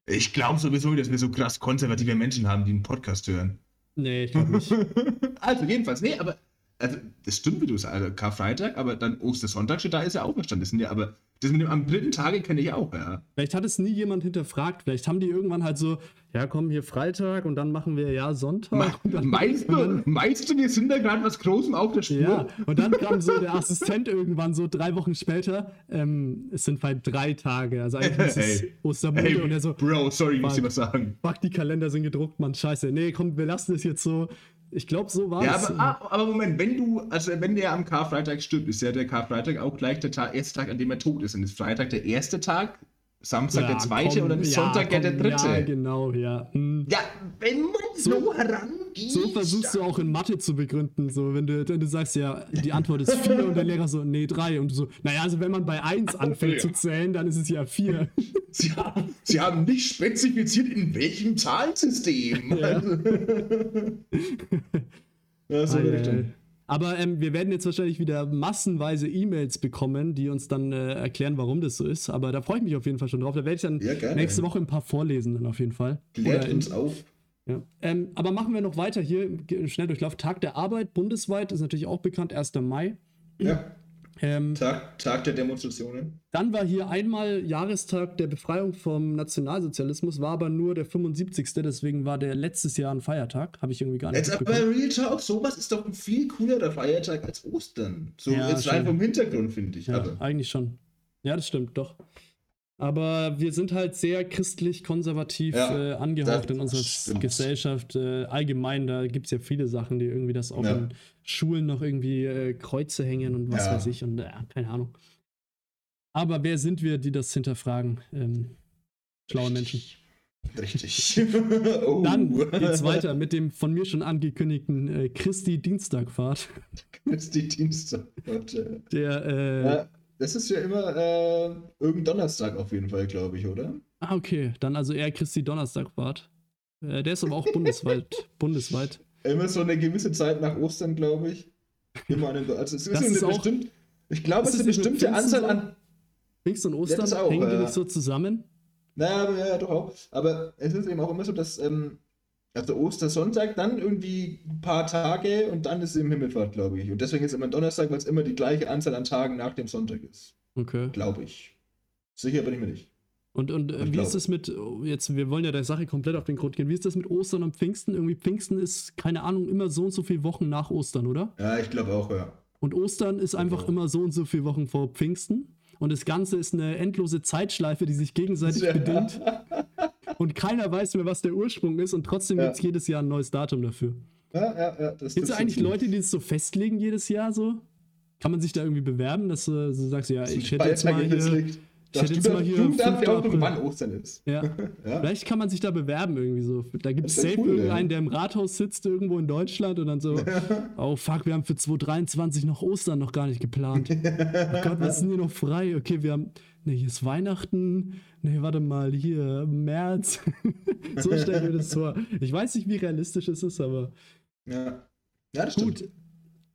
Ich glaube sowieso, dass wir so krass konservative Menschen haben, die einen Podcast hören. nee, ich glaube nicht. Also jedenfalls, nee, aber also das stimmt, wie du sagst, also Karfreitag, aber dann Ostersonntag steht, da ist er auch verstanden. Das sind ja, aber das mit dem am dritten Tage kenne ich auch, ja. Vielleicht hat es nie jemand hinterfragt. Vielleicht haben die irgendwann halt so, ja, komm, hier Freitag und dann machen wir ja Sonntag. Dann, Meinst du, dann, meinst du, wir sind da gerade was Großem auf der Spur? ja, und dann kam so der Assistent irgendwann so drei Wochen später. Ähm, es sind halt drei Tage. Also eigentlich ist es Ey. Ostermonde Hey, und er so, Bro, sorry, ich muss Fuck. was sagen. fuck, die Kalender sind gedruckt, Mann, scheiße. Nee, komm, wir lassen es jetzt so. Ich glaube, so war Ja, es. aber, ah, aber Moment, wenn du, also wenn der am Karfreitag stirbt, ist ja der Karfreitag auch gleich der Tag, erste Tag, an dem er tot ist. Und ist Freitag der erste Tag, Samstag der zweite komm, und dann ist ja, Sonntag ja komm, der dritte. Ja, genau, ja. Hm. Ja, wenn man so, herangeht. So versuchst du auch in Mathe zu begründen, so wenn du, wenn du sagst, ja, die Antwort ist 4 und der Lehrer so, nee, 3 und du so, naja, also wenn man bei 1 anfängt Ja. zu zählen, dann ist es ja 4. Sie haben, Sie haben nicht spezifiziert, in welchem Zahlensystem. Ja. Ja, so Richtung. Aber ähm, wir werden jetzt wahrscheinlich wieder massenweise E-Mails bekommen, die uns dann äh, erklären, warum das so ist. Aber da freue ich mich auf jeden Fall schon drauf. Da werde ich dann Ja, nächste Woche ein paar vorlesen, dann auf jeden Fall. Klärt Oder in- uns auf. Ja. Ähm, aber machen wir noch weiter hier. Ge- Schnelldurchlauf. Tag der Arbeit bundesweit ist natürlich auch bekannt, 1. Mai. Ja, Ähm, Tag, Tag der Demonstrationen. dann war hier einmal Jahrestag der Befreiung vom Nationalsozialismus, war aber nur der 75. Deswegen war der letztes Jahr ein Feiertag. Habe ich irgendwie gar nicht Jetzt aber. Real Talk, sowas ist doch ein viel coolerer Feiertag als Ostern. So Ja, jetzt rein vom Hintergrund, finde ich. Ja, aber. eigentlich schon. Ja, das stimmt, doch. Aber wir sind halt sehr christlich-konservativ Ja, äh, angehaucht in unserer stimmt. Gesellschaft. Äh, allgemein, da gibt es ja viele Sachen, die irgendwie das auch Ja. in Schulen noch irgendwie äh, Kreuze hängen und was Ja. weiß ich und äh, keine Ahnung. Aber wer sind wir, die das hinterfragen? Ähm, schlaue Menschen. Richtig. oh. Dann geht's weiter mit dem von mir schon angekündigten äh, Christi-Dienstagfahrt. Das ist die Dienstag. Warte. Der, äh, das ist ja immer äh, irgendein Donnerstag auf jeden Fall, glaube ich, oder? Ah, okay. Dann also eher Christi Donnerstagfahrt. Äh, der ist aber auch bundesweit. bundesweit. Immer so eine gewisse Zeit nach Ostern, glaube ich. Immer an den, also es ist, ist auch- bestimmt, ich glaube, es ist eine bestimmte Pfingsten Anzahl an. Pfingsten und Ostern das auch, hängen die ja. nicht so zusammen? Naja, ja, doch auch. Aber es ist eben auch immer so, dass ähm, also Ostersonntag dann irgendwie ein paar Tage und dann ist es im Himmelfahrt, glaube ich. Und deswegen ist immer Donnerstag, weil es immer die gleiche Anzahl an Tagen nach dem Sonntag ist. Okay. Glaube ich. Sicher bin ich mir nicht. Und, und äh, wie ist es mit, oh, jetzt, wir wollen ja der Sache komplett auf den Grund gehen, wie ist das mit Ostern und Pfingsten? Irgendwie Pfingsten ist, keine Ahnung, immer so und so viele Wochen nach Ostern, oder? Ja, ich glaube auch, ja. Und Ostern ist einfach Genau. immer so und so viele Wochen vor Pfingsten. Und das Ganze ist eine endlose Zeitschleife, die sich gegenseitig Ja. bedingt. Und keiner weiß mehr, was der Ursprung ist. Und trotzdem Ja. gibt es jedes Jahr ein neues Datum dafür. Ja, ja, ja. Gibt es eigentlich. Leute, die das so festlegen jedes Jahr so? Kann man sich da irgendwie bewerben, dass du so sagst, ja, ich hätte jetzt mal hier, Da hätte jetzt mal hier Jugendamt 5. der April. wann Ostern ist. Ja. Ja. Vielleicht kann man sich da bewerben irgendwie so. Da gibt es safe cool, irgendeinen, der im Rathaus sitzt irgendwo in Deutschland und dann so, oh fuck, wir haben für 2023 noch Ostern noch gar nicht geplant. Oh Gott, was ist denn hier noch frei? Okay, wir haben, ne, hier ist Weihnachten, ne, warte mal, hier, März. so stelle ich mir das vor. Ich weiß nicht, wie realistisch es ist, aber Ja. ja, das stimmt.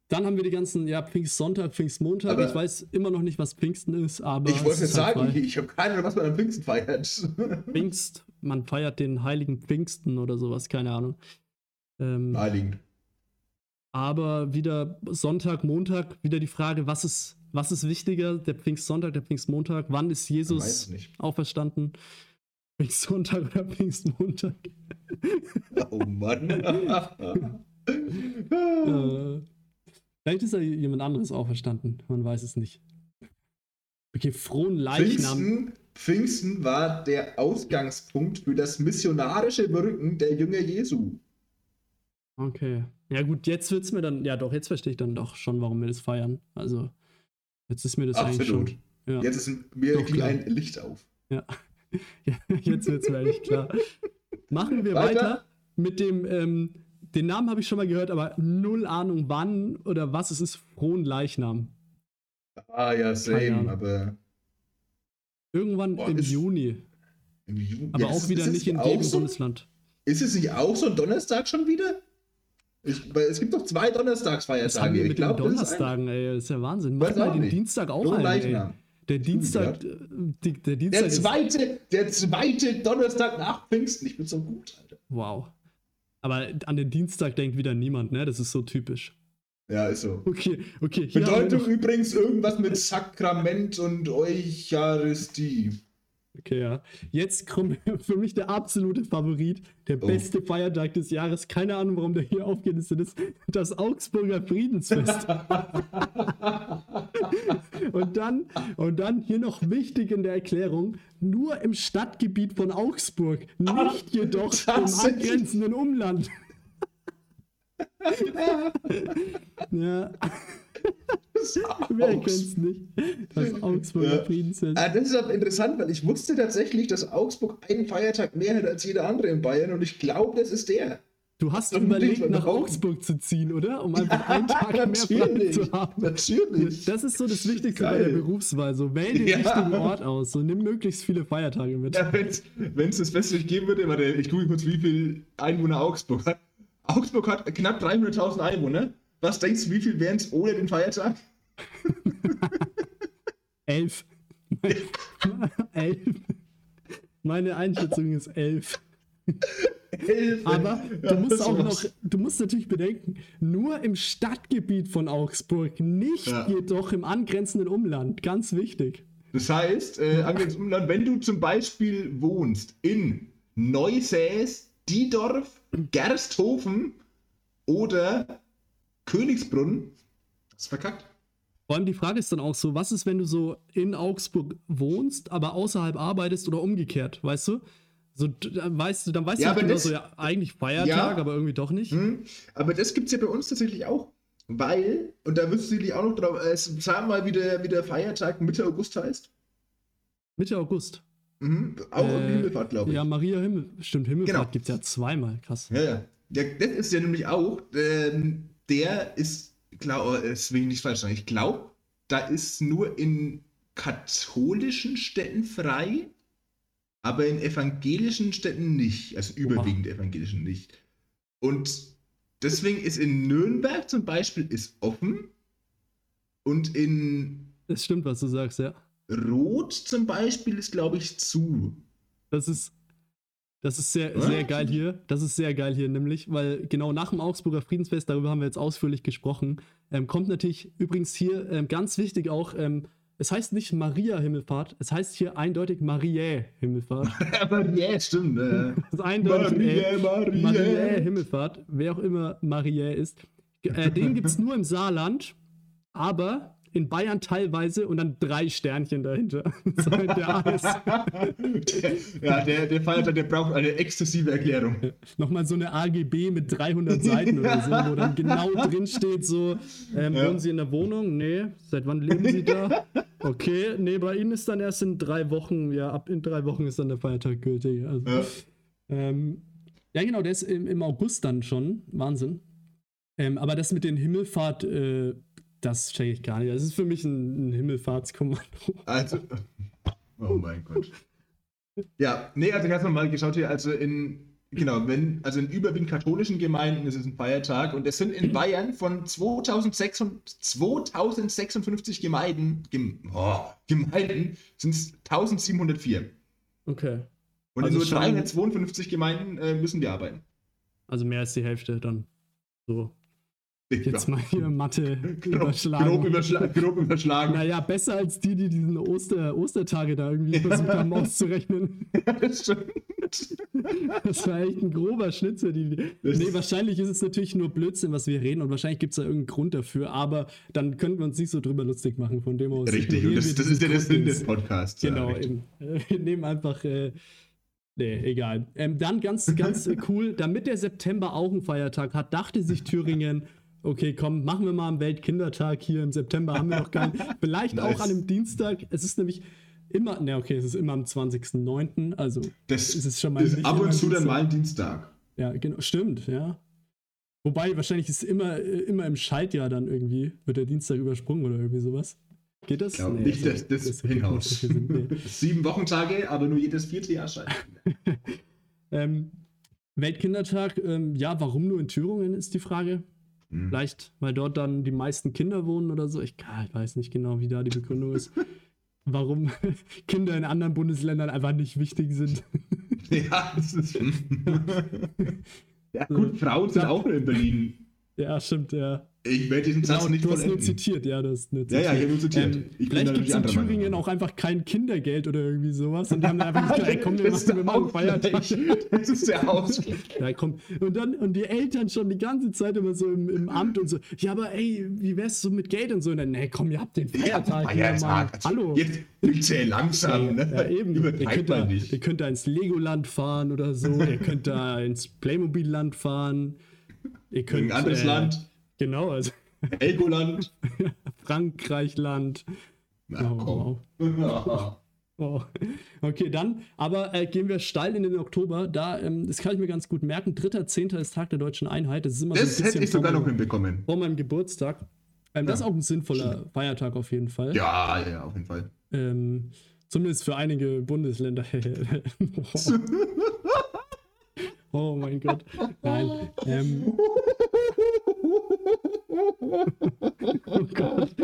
Dann haben wir die ganzen, ja, Pfingstsonntag, Pfingstmontag. Aber- ich weiß immer noch nicht, was Pfingsten ist, aber. Ich wollte es jetzt halt sagen, frei. ich, habe keine Ahnung, was man am Pfingsten feiert. Pfingst, man feiert den heiligen Pfingsten oder sowas, keine Ahnung. Ähm, Naheliegend. aber wieder Sonntag, Montag, wieder die Frage, was ist, was ist wichtiger, der Pfingstsonntag, der Pfingstmontag? Wann ist Jesus auferstanden? Pfingstsonntag oder Pfingstmontag? Oh Mann. Äh, vielleicht ist ja jemand anderes auferstanden, man weiß es nicht. Okay, frohen Leichnam. Pfingsten, Pfingsten war der Ausgangspunkt für das missionarische Wirken der Jünger Jesu. Okay. Ja gut, jetzt wird's mir dann, ja doch, jetzt verstehe ich dann doch schon, warum wir das feiern. Also, jetzt ist mir das eigentlich Absolut. schon. Ja. Jetzt ist mir Doch, ein Licht auf. Ja. ja jetzt wird's mir eigentlich klar. Machen wir Weiter? weiter, mit dem, ähm, den Namen habe ich schon mal gehört, aber null Ahnung wann oder was es ist, frohen Leichnam. Ah ja, same, aber Irgendwann Boah, im ist- Juni, im Juni. aber Ja, auch ist- wieder ist nicht in jedem so, Bundesland. Ist es nicht auch so ein Donnerstag schon wieder? Ich, weil es gibt doch zwei Was haben Donnerstagsfeiertage. wir Ich mit glaube, den das ist ein Donnerstagen, ey, das ist ja Wahnsinn. Mach mal den nicht. Dienstag auch ein, ey. Der Dienstag, die, der Dienstag Der zweite, der zweite Donnerstag nach Pfingsten. Ich bin so gut, Alter. wow. Aber an den Dienstag denkt wieder niemand, ne? Das ist so typisch. Ja, ist so. Okay, okay. Noch, übrigens irgendwas mit Sakrament und Eucharistie. Okay, ja. Jetzt kommt für mich der absolute Favorit, der Oh. beste Feiertag des Jahres. Keine Ahnung, warum der hier aufgelistet ist. Das Augsburger Friedensfest. und dann, und dann hier noch wichtig in der Erklärung, nur im Stadtgebiet von Augsburg, nicht jedoch im angrenzenden Umland. ja, wer kennt's nicht? Das Augsburger Ja. Friedensfest. Ah, das ist aber interessant, weil ich wusste tatsächlich, dass Augsburg einen Feiertag mehr hat als jeder andere in Bayern und ich glaube, das ist der. Du hast Das überlegt, nach. Augsburg zu ziehen, oder? Um einfach einen Tag mehr frei zu haben. Natürlich. Das ist so das Wichtigste bei Geil. der Berufswahl. So, wähl den Ja. richtigen Ort aus. So, nimm möglichst viele Feiertage mit. Ja, wenn es das Beste nicht geben würde, warte, ich gucke kurz, wie viel Einwohner Augsburg hat. Augsburg hat knapp 300.000 Einwohner. Was denkst du, wie viel wären es ohne den Feiertag? Elf. elf. Meine Einschätzung ist elf. Elf. Aber Ja, du musst das auch noch, du musst natürlich bedenken, nur im Stadtgebiet von Augsburg, nicht Ja. jedoch im angrenzenden Umland. Ganz wichtig. Das heißt, äh, angrenzend Umland, wenn du zum Beispiel wohnst in Neusäß, Diedorf, Gersthofen oder Königsbrunn, das ist verkackt. Vor allem die Frage ist dann auch so, was ist, wenn du so in Augsburg wohnst, aber außerhalb arbeitest oder umgekehrt, weißt du? So, dann weißt du, dann weißt Ja, du aber genau das- so, ja, eigentlich Feiertag, Ja. aber irgendwie doch nicht. Hm? Aber das gibt es ja bei uns tatsächlich auch. Weil, und da wirst du sicherlich auch noch drauf, äh, sag mal, wie der, wie der Feiertag Mitte August heißt. Mitte August. Mhm. Auch Äh, im Himmelfahrt, glaube ich. Ja, Maria Himmel. Stimmt, Himmelfahrt Genau. gibt es ja zweimal. Krass. Ja, ja. Der, das ist ja nämlich auch, ähm, der ist, glaub, äh, das will ich nicht falsch sagen, ich glaube, da ist nur in katholischen Städten frei, aber in evangelischen Städten nicht. Also überwiegend evangelischen nicht. Und deswegen ist in Nürnberg zum Beispiel ist offen und in Das stimmt, was du sagst, ja. Rot zum Beispiel ist, glaube ich, zu. Das ist, das ist sehr, sehr geil hier. Das ist sehr geil hier, nämlich, weil genau nach dem Augsburger Friedensfest, darüber haben wir jetzt ausführlich gesprochen, ähm, kommt natürlich übrigens hier ähm, ganz wichtig auch, ähm, es heißt nicht Maria Himmelfahrt, es heißt hier eindeutig Mariä Himmelfahrt. Ja, stimmt. Äh. Das ist eindeutig äh, Maria, Mariä Himmelfahrt, wer auch immer Mariä ist. Äh, den gibt es nur im Saarland, aber in Bayern teilweise und dann drei Sternchen dahinter. So halt ja, der, der Feiertag, der braucht eine exzessive Erklärung. Nochmal so eine AGB mit 300 Seiten oder so, wo dann genau drin steht, so, ähm, Ja. wohnen Sie in der Wohnung? Nee. Seit wann leben Sie da? Okay, nee, bei Ihnen ist dann erst in drei Wochen, ja, ab in drei Wochen ist dann der Feiertag gültig. Also, Ja. ähm, ja, genau, der ist im, im August dann schon. Wahnsinn. Ähm, aber das mit den Himmelfahrt, äh, das check ich gar nicht. Das ist für mich ein, ein Himmelfahrtskommando. Also, oh mein Gott. Ja, nee, also ganz normal geschaut hier, also in, genau, wenn, also in überwiegend katholischen Gemeinden ist es ein Feiertag und es sind in Bayern von 2600 2056 Gemeinden, Gem, oh, Gemeinden sind es 1704. Okay. Und Also in nur schon- 352 Gemeinden äh, müssen wir arbeiten. Also mehr als die Hälfte dann. So. Jetzt Ja. mal hier Mathe grob, überschlagen. grob, überschla grob überschlagen. Naja, besser als die, die diesen Oster Ostertage da irgendwie versucht haben auszurechnen. das stimmt. Das war echt ein grober Schnitzer. Die, Das- nee, wahrscheinlich ist es natürlich nur Blödsinn, was wir reden und wahrscheinlich gibt es da irgendeinen Grund dafür, aber dann könnten wir uns nicht so drüber lustig machen, von dem aus. Richtig, und das, das ist ja der Sinn des. Podcasts. ja, Genau, richtig. eben. Wir nehmen einfach. Äh, nee, egal. Ähm, dann ganz, ganz cool, damit der September auch einen Feiertag hat, dachte sich Thüringen. Okay, komm, machen wir mal am Weltkindertag hier im September, haben wir noch keinen. Vielleicht auch Nice. an einem Dienstag. Es ist nämlich immer, ne, okay, es ist immer am 20.09., also Das ist es schon mal ist ab und zu dann mal ein Dienstag. Ja, genau, stimmt, ja. Wobei, wahrscheinlich ist immer, immer im Schaltjahr dann irgendwie, wird der Dienstag übersprungen oder irgendwie sowas. Geht das? Ich glaube Nee, nicht, also, dass das wird hinhaut. nicht nee. Sieben Wochentage, aber nur jedes vierte Jahr scheint. Ähm, Weltkindertag, ähm, ja, warum nur in Thüringen ist die Frage. Hm. Vielleicht, weil dort dann die meisten Kinder wohnen oder so. Ich, ah, ich weiß nicht genau, wie da die Begründung ist. Warum Kinder in anderen Bundesländern einfach nicht wichtig sind. Ja, das ist. ja, gut, Frauen sind auch in Berlin. ja, stimmt, ja. Ich werde diesen Satz Genau, nicht du hast nur vollenden. zitiert, ja, du hast nur Ja, ja, ich habe nur zitiert. Ähm, vielleicht da gibt es in andere Meinung. Thüringen auch einfach kein Kindergeld oder irgendwie sowas. Und die haben dann einfach gesagt, ey, komm, wir das machen, wir machen Feiertag. Das ist der Ausgleich. Ja, komm. Und dann, und die Eltern schon die ganze Zeit immer so im, im Amt und so, ja, aber ey, wie wär's so mit Geld und so? Und dann, nee, komm, ihr habt den Feiertag. hier, Mann. Feiertag. Also, Hallo. Jetzt zähl langsam. Ne? Ja, eben. Ihr Übertreibt könnt, da, man nicht. ihr könnt da ins Legoland fahren oder so. ihr könnt da ins Playmobil-Land fahren. Ihr könnt, Irgendein anderes äh, Land. Genau, also Elgoland. Frankreich-Land. Na Oh, komm. Oh. Okay, dann, aber äh, gehen wir steil in den Oktober. Da, ähm, das kann ich mir ganz gut merken. 3.10. ist Tag der deutschen Einheit. Das ist immer Das so ein hätte ich sogar noch hinbekommen. vor meinem Geburtstag. Ähm, Das ist Ja. auch ein sinnvoller Feiertag auf jeden Fall. Ja, ja, auf jeden Fall. Ähm, zumindest für einige Bundesländer. oh mein Gott. Nein. Ähm, oh Gott.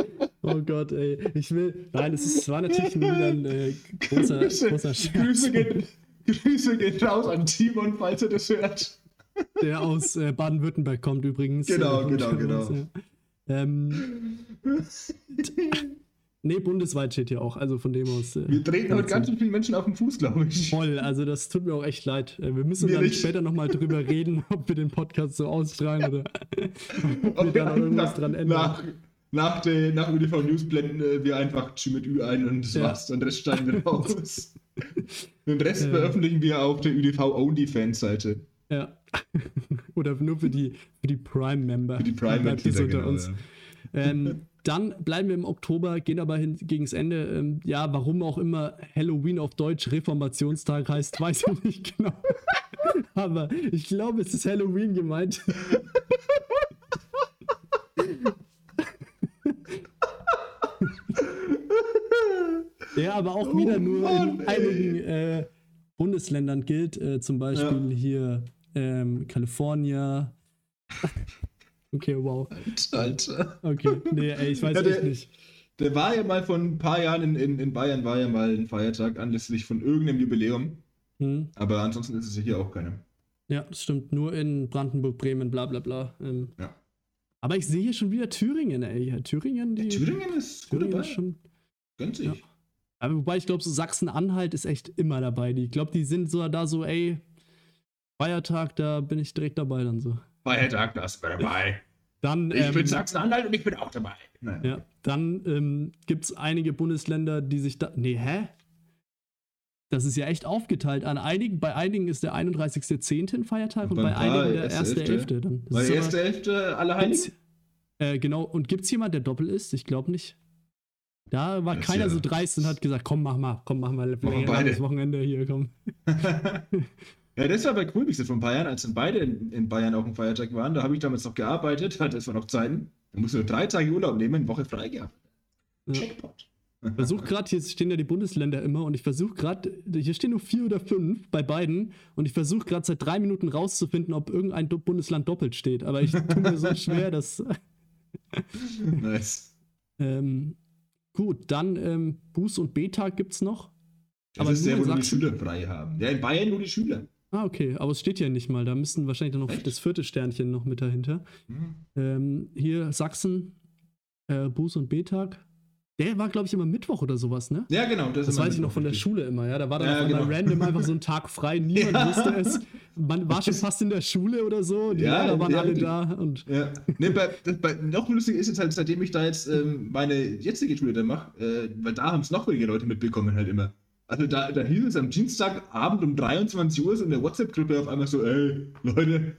Oh Gott, ey. Ich will. Nein, es, ist, es war natürlich wieder ein äh, großer, Grüße, großer Scherz. Grüße, gehen, Grüße gehen raus an Timon, falls er das hört. Der aus äh, Baden-Württemberg kommt übrigens. Genau, Äh, genau, genau. Ja. Ähm, nee, bundesweit steht hier auch. Also von dem aus. Äh, Wir treten heute ganz schön vielen Menschen auf den Fuß, glaube ich. Voll, also das tut mir auch echt leid. Äh, Wir müssen Mir dann nicht. später nochmal drüber reden, ob wir den Podcast so ausstrahlen oder ob wir da noch irgendwas nach, dran ändern. nach, nach, der, nach ÖDV News blenden äh, wir einfach G mit Ü ein und das Ja. war's. Den Rest schneiden wir raus. Den Rest veröffentlichen wir auf der ÖDV Only-Fans-Seite. Ja. oder nur für die, für die Prime-Member. Für die Dann bleibt es unter genau. uns. Ja. Ähm, dann bleiben wir im Oktober, gehen aber hin, gegen das Ende. Ähm, ja, warum auch immer Halloween auf Deutsch Reformationstag heißt, weiß ich nicht genau. aber ich glaube, es ist Halloween gemeint. Ja, aber auch wieder nur Mann, in einigen äh, Bundesländern gilt. Äh, zum Beispiel hier ähm, California. Okay, wow. Alter. Okay, nee, ey, ich weiß Ja, der- echt nicht. Der war ja mal vor ein paar Jahren in, in, in Bayern, war ja mal ein Feiertag anlässlich von irgendeinem Jubiläum. Hm. Aber ansonsten ist es ja hier auch keiner. Ja, das stimmt. Nur in Brandenburg, Bremen, bla bla bla. Ähm, Ja. aber ich sehe hier schon wieder Thüringen, ey. Ja, Thüringen, die. Thüringen ist gut Thüringen dabei. ist schon. Gönnt sich. Ja. Aber wobei ich glaube, so Sachsen-Anhalt ist echt immer dabei. Die- Ich glaube, die sind so da so, ey, Feiertag, da bin ich direkt dabei dann so. Feiertag, da ist dabei. Dann, Ich ähm, bin Sachsen-Anhalt und ich bin auch dabei. Naja. Ja, dann ähm, gibt es einige Bundesländer, die sich da. Nee, hä? Das ist ja echt aufgeteilt. An einigen, bei einigen ist der 31.10. ein Feiertag und Beim bei einigen der 1.11.. 1.11. Dann. Das Weil ist aber- erste Hälfte alle gibt's, Heiligen? äh, genau, und gibt es jemand, der doppelt ist? Ich glaube nicht. Da war Das keiner ja- so dreist und hat gesagt, komm, mach mal, komm, mach mal wir länger beide. das Wochenende hier, komm. ja, das war aber cool, wie ein paar Jahren, als dann beide in, in Bayern auch ein Feiertag waren. Da habe ich damals noch gearbeitet, das war noch Zeiten. Da musste nur drei Tage Urlaub nehmen, eine Woche frei gehabt. Ja. Checkpot. Ich versuche gerade, hier stehen ja die Bundesländer immer und ich versuche gerade, hier stehen nur vier oder fünf bei beiden und ich versuche gerade seit drei Minuten rauszufinden, ob irgendein Bundesland doppelt steht. Aber ich tue mir so schwer, dass. Nice. Ähm, gut, dann ähm, Buß- und B-Tag gibt es noch. Das Aber ist nur der, wo die? Schüler frei haben. Ja, in Bayern nur die Schüler. Ah, okay, aber es steht ja nicht mal. Da müssten wahrscheinlich dann noch Echt? das vierte Sternchen noch mit dahinter. Hm. Ähm, hier Sachsen, äh, Buß- und B-Tag. Der war, glaube ich, immer Mittwoch oder sowas, ne? Ja, genau. Das, Das weiß ich noch Mittwoch, von der. Schule immer, ja. Da war dann Ja, genau. random einfach so ein Tag frei. Niemand Ja. wusste es. Man war schon fast in der Schule oder so. Die Ja, Lehrer waren ja, alle wirklich. da. Und Ja. Nee, bei, bei, noch lustiger ist es halt, seitdem ich da jetzt ähm, meine jetzige Schule da mache, äh, weil da haben es noch weniger Leute mitbekommen halt immer. Also da, da hieß es am Dienstagabend um 23 Uhr so in der WhatsApp-Gruppe auf einmal so, ey, Leute,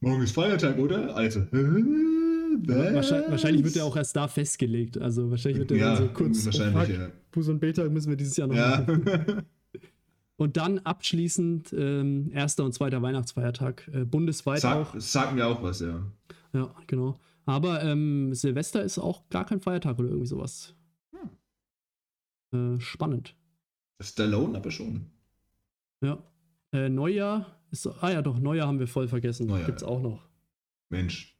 morgen ist Feiertag, oder? Also? Was? wahrscheinlich, wahrscheinlich wird der auch erst da festgelegt. Also wahrscheinlich wird der Ja, dann so kurz. wahrscheinlich, oh, ja. Buß- und B-Tag müssen wir dieses Jahr noch Ja. machen. Und dann abschließend ähm, erster und zweiter Weihnachtsfeiertag. Äh, bundesweit auch. Sag, sag mir auch was, ja. Ja, genau. Aber ähm, Silvester ist auch gar kein Feiertag oder irgendwie sowas. Äh, spannend. Stallone aber schon. Ja. Äh, Neujahr ist. Ah ja, doch, Neujahr haben wir voll vergessen. Neujahr, Gibt's ja. auch noch. Mensch.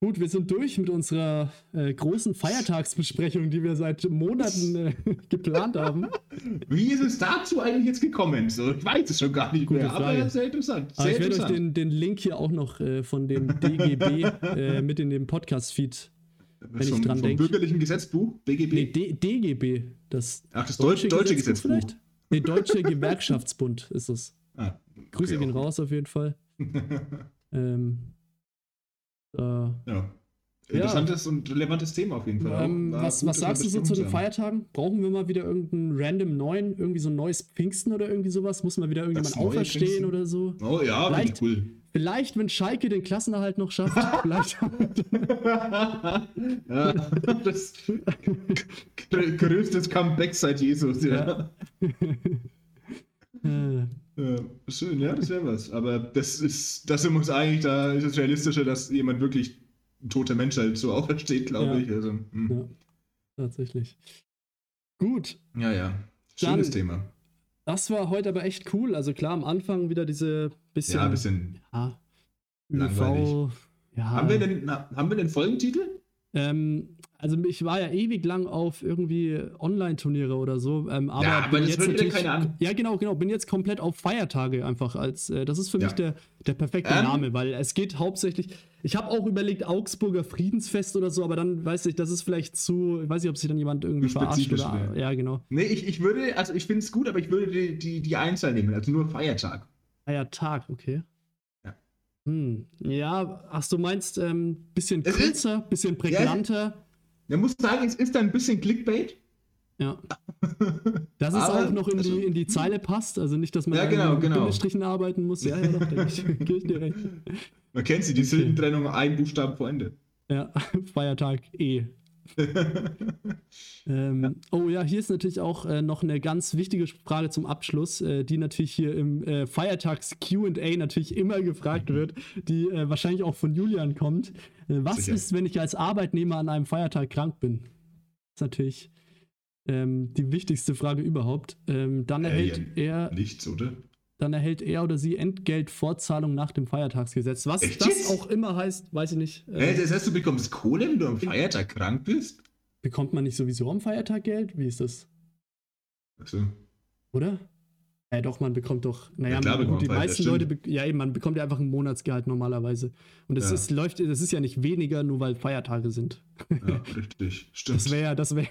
Gut, wir sind durch mit unserer äh, großen Feiertagsbesprechung, die wir seit Monaten äh, geplant haben. Wie ist es dazu eigentlich jetzt gekommen? So, ich weiß es schon gar nicht Gute mehr, Frage. aber sehr interessant. Aber Sehr ich werde euch den, den Link hier auch noch äh, von dem DGB äh, mit in dem Podcast-Feed. wenn ich vom, dran vom denk. bürgerlichen Gesetzbuch, BGB. Nee, D DGB. Das Ach, das deutsche, deutsche Gesetzbuch. vielleicht? Nee, Deutsche Gewerkschaftsbund ist es. Ah, Grüße okay, gehen auch. raus auf jeden Fall. Ähm, äh, Ja. Interessantes und relevantes Thema auf jeden Fall. Ähm, was was sagst du so zu den. Feiertagen? Brauchen wir mal wieder irgendeinen random neuen, irgendwie so ein neues Pfingsten oder irgendwie sowas? Muss mal wieder irgendjemand auferstehen Pfingsten? oder so? Oh ja, Vielleicht- cool. Vielleicht, wenn Schalke den Klassenerhalt noch schafft, vielleicht. ja, das gr- größtes Comeback seit Jesus, ja. äh, ja. Schön, ja, das wäre was. Aber das ist, das muss eigentlich, da ist es realistischer, dass jemand wirklich ein toter Mensch halt so aufersteht, glaube Ja. ich. Also, hm. ja, tatsächlich. Gut, ja, ja. Schönes Dann- Thema. Das war heute aber echt cool. Also klar, am Anfang wieder diese bisschen. Ja, ein bisschen. ja. ÖV. Ja, Haben wir den, na, haben wir den Folgentitel? Ähm, also ich war ja ewig lang auf irgendwie Online-Turniere oder so, ähm, aber, Ja, aber jetzt hört keiner an. ja genau, genau, bin jetzt komplett auf Feiertage einfach als, äh, das ist für mich Ja. der, der perfekte Ähm. Name, weil es geht hauptsächlich, ich habe auch überlegt Augsburger Friedensfest oder so, aber dann weiß ich, das ist vielleicht zu, ich weiß nicht, ob sich dann jemand irgendwie verarscht oder, ne? ja genau, Nee, ich, ich würde, also ich finde es gut, aber ich würde die, die, die Einzahl nehmen, also nur Feiertag. Feiertag, okay. Ja. Hm. Ja, ach du meinst, ähm, bisschen kürzer, bisschen prägnanter. Man muss sagen, es ist ein bisschen Clickbait. Ja. Dass es auch noch in, also- die, in die Zeile passt, also nicht, dass man Ja, da genau, mit genau. Bindestrichen arbeiten muss. Ja, ja, doch, ich, ich dir recht. Man kennt sie, die Silbentrennung ein Buchstaben vor Ende. Ja, Feiertag E. Ähm, oh ja, hier ist natürlich auch äh, noch eine ganz wichtige Frage zum Abschluss, äh, die natürlich hier im äh, Feiertags-QA natürlich immer gefragt wird, die äh, wahrscheinlich auch von Julian kommt. Äh, was Sicher. ist, wenn ich als Arbeitnehmer an einem Feiertag krank bin? Das ist natürlich ähm, die wichtigste Frage überhaupt. Ähm, dann Äh, erhält ja, er Nichts, oder? dann erhält er oder sie Entgeltvorzahlung nach dem Feiertagsgesetz. Was Echt das jetzt? auch immer heißt, weiß ich nicht. Äh, das heißt, du bekommst Kohle, wenn du am Feiertag krank bist? bekommt man nicht sowieso am Feiertag Geld? Wie ist das? Achso. Oder? Ja, doch, man bekommt doch. Naja, Ja, klar man, bekommt die meisten. Leute, ja eben, man bekommt ja einfach ein Monatsgehalt normalerweise. Und es Ja. ist, läuft, das ist ja nicht weniger, nur weil Feiertage sind. Ja, richtig. Stimmt. Das wäre ja, das wäre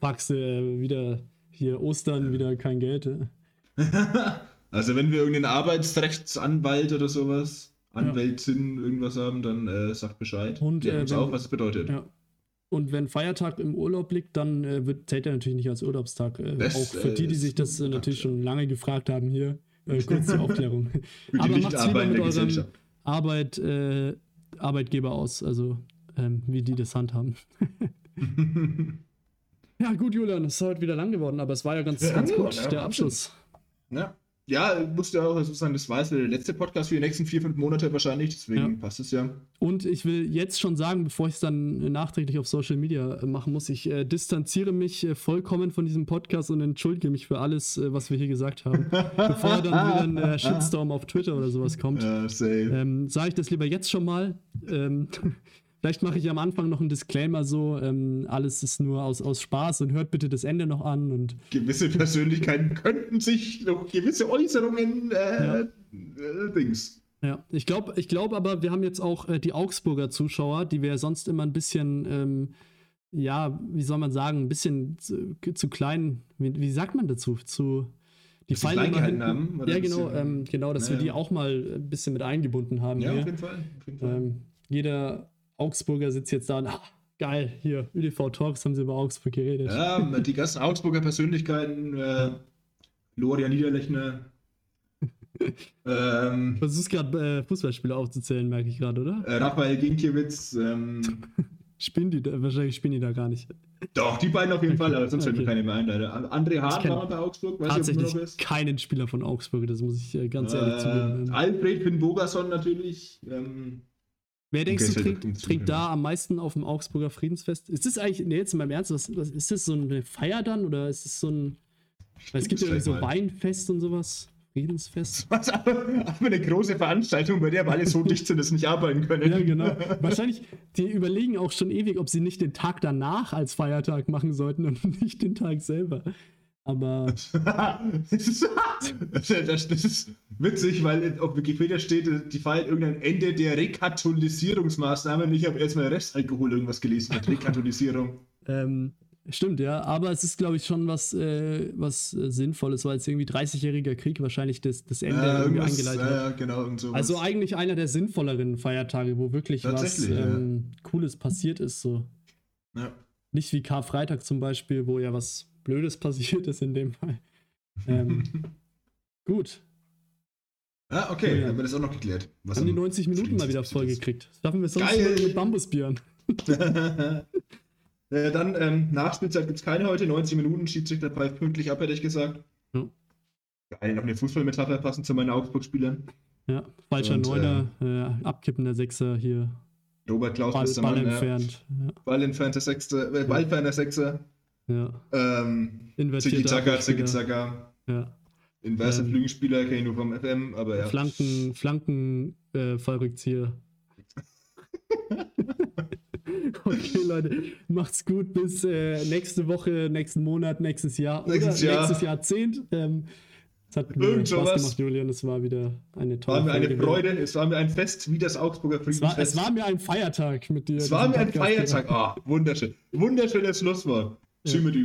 Fax, äh, wieder hier Ostern, wieder kein Geld. äh. also, wenn wir irgendeinen Arbeitsrechtsanwalt oder sowas, Ja. Anwältin, irgendwas haben, dann äh, sagt Bescheid. Und, Klärt äh, wenn- auf, was es bedeutet. Ja. Und wenn Feiertag im Urlaub liegt, dann äh, wird, zählt er natürlich nicht als Urlaubstag. Äh, Das, auch für äh, die, die sich das äh, natürlich schon lange gefragt haben, hier äh, kurz zur Aufklärung. Für die Aber macht's lieber mit eurem. Arbeit, Arbeitgeber aus, also ähm, wie die das handhaben. Ja, gut, Julian, es ist heute wieder lang geworden, aber es war ja ganz, Ja, ganz gut, ja, der Wahnsinn. Abschluss. Ja. Ja, musste auch sozusagen, das war jetzt der letzte Podcast für die nächsten vier, fünf Monate wahrscheinlich, deswegen Ja. passt es ja. Und ich will jetzt schon sagen, bevor ich es dann nachträglich auf Social Media äh, machen muss, ich äh, distanziere mich äh, vollkommen von diesem Podcast und entschuldige mich für alles, äh, was wir hier gesagt haben. bevor dann wieder ein äh, Shitstorm auf Twitter oder sowas kommt, ähm, sage ich das lieber jetzt schon mal. Ähm, vielleicht mache ich am Anfang noch einen Disclaimer so, ähm, alles ist nur aus, aus Spaß und hört bitte das Ende noch an und gewisse Persönlichkeiten könnten sich noch gewisse Äußerungen, äh, Ja. äh, Dings. Ja, ich glaube ich glaub aber, wir haben jetzt auch äh, die Augsburger Zuschauer, die wir sonst immer ein bisschen, ähm, ja, wie soll man sagen, ein bisschen zu, zu klein, wie, wie sagt man dazu? Zu, die fallen immer hinten. haben, Ja, genau, ähm, genau, dass wir Ja, die auch mal ein bisschen mit eingebunden haben. Ja, hier. auf jeden Fall. Auf jeden Fall. Ähm, jeder Augsburger sitzt jetzt da und, ah, geil, hier, ÜDV Talks haben sie über Augsburg geredet. Ja, die ganzen Augsburger Persönlichkeiten, äh, Loria Niederlechner, ähm, Du versuchst gerade äh, Fußballspieler aufzuzählen, merke ich gerade, oder? äh, Raphael Ginkiewicz, ähm, Spielen die da? Wahrscheinlich spielen die da gar nicht. doch, die beiden auf jeden Fall, aber sonst fällt mir Okay. keine mehr ein, leider. André Hahn war bei Augsburg, weiß ich, ob Tatsächlich noch ist. keinen Spieler von Augsburg, das muss ich äh, ganz ehrlich zugeben. Äh, Alfred Finn Bogerson natürlich. Ähm, Wer denkst du, trinkt, trinkt da am meisten auf dem Augsburger Friedensfest? Ist das eigentlich, nee, jetzt in meinem Ernst, was, was ist das so eine Feier dann oder ist es so ein, weil es gibt ja so mal. Weinfest und sowas, Friedensfest? Was aber, aber eine große Veranstaltung, bei der wir alle so dicht sind, dass nicht arbeiten können. Ja, genau. Wahrscheinlich, die überlegen auch schon ewig, ob sie nicht den Tag danach als Feiertag machen sollten und nicht den Tag selber. Aber das, ist, das, das ist witzig, weil auf Wikipedia steht, die feiern irgendein Ende der Rekatholisierungsmaßnahmen. Ich habe erstmal Restalkohol irgendwas gelesen mit Rekatholisierung. ähm, stimmt, ja. Aber es ist, glaube ich, schon was, äh, was äh, Sinnvolles, weil es irgendwie 30-jähriger Krieg wahrscheinlich das, das Ende Ja, irgendwie eingeleitet hat. ja, genau. Also eigentlich einer der sinnvolleren Feiertage, wo wirklich was Tatsächlich, ja. ähm, Cooles passiert ist. So. ja. Nicht wie Karfreitag zum Beispiel, wo ja was Blödes passiert ist in dem Fall. Ähm, gut. Ah, okay, Ja. haben wir das auch noch geklärt. Was haben die am 90 Minuten mal wieder voll gekriegt. Schaffen wir sonst Geil. mit Bambusbieren. äh, dann, ähm, Nachspielzeit gibt es keine heute, 90 Minuten, Schiedsrichter pfeift pünktlich ab, hätte ich gesagt. Ja. Geil, noch eine Fußballmetapher passend zu meinen Augsburg-Spielern. Ja, falscher Und, Neuner, äh, abkippender Sechser hier. Robert Klaus, Ball, Ball Mann, ja. entfernt. Ball entfernter Sechster, äh, Ballferner Sechser. Ja, Ähm, Ziki-Zaka. Ziki-Zaka. ja. Inverse Ähm, Flügelspieler, kenne ich nur vom FM, aber ja. Flanken, Flanken, äh, Fallrückzieher. okay, Leute, macht's gut. Bis äh, nächste Woche, nächsten Monat, nächstes Jahr Nächstes Jahr. nächstes Jahrzehnt. Ähm, es hat mir Irgend Spaß gemacht, Julian. Es war wieder eine tolle War mir eine. Freude, es war mir ein Fest wie das Augsburger Es war, Friedensfest. es war mir ein Feiertag mit dir. Es war mir ein. Feiertag. Ah, wunderschön. Wunderschönes Schlusswort. Ja. Tschüss mit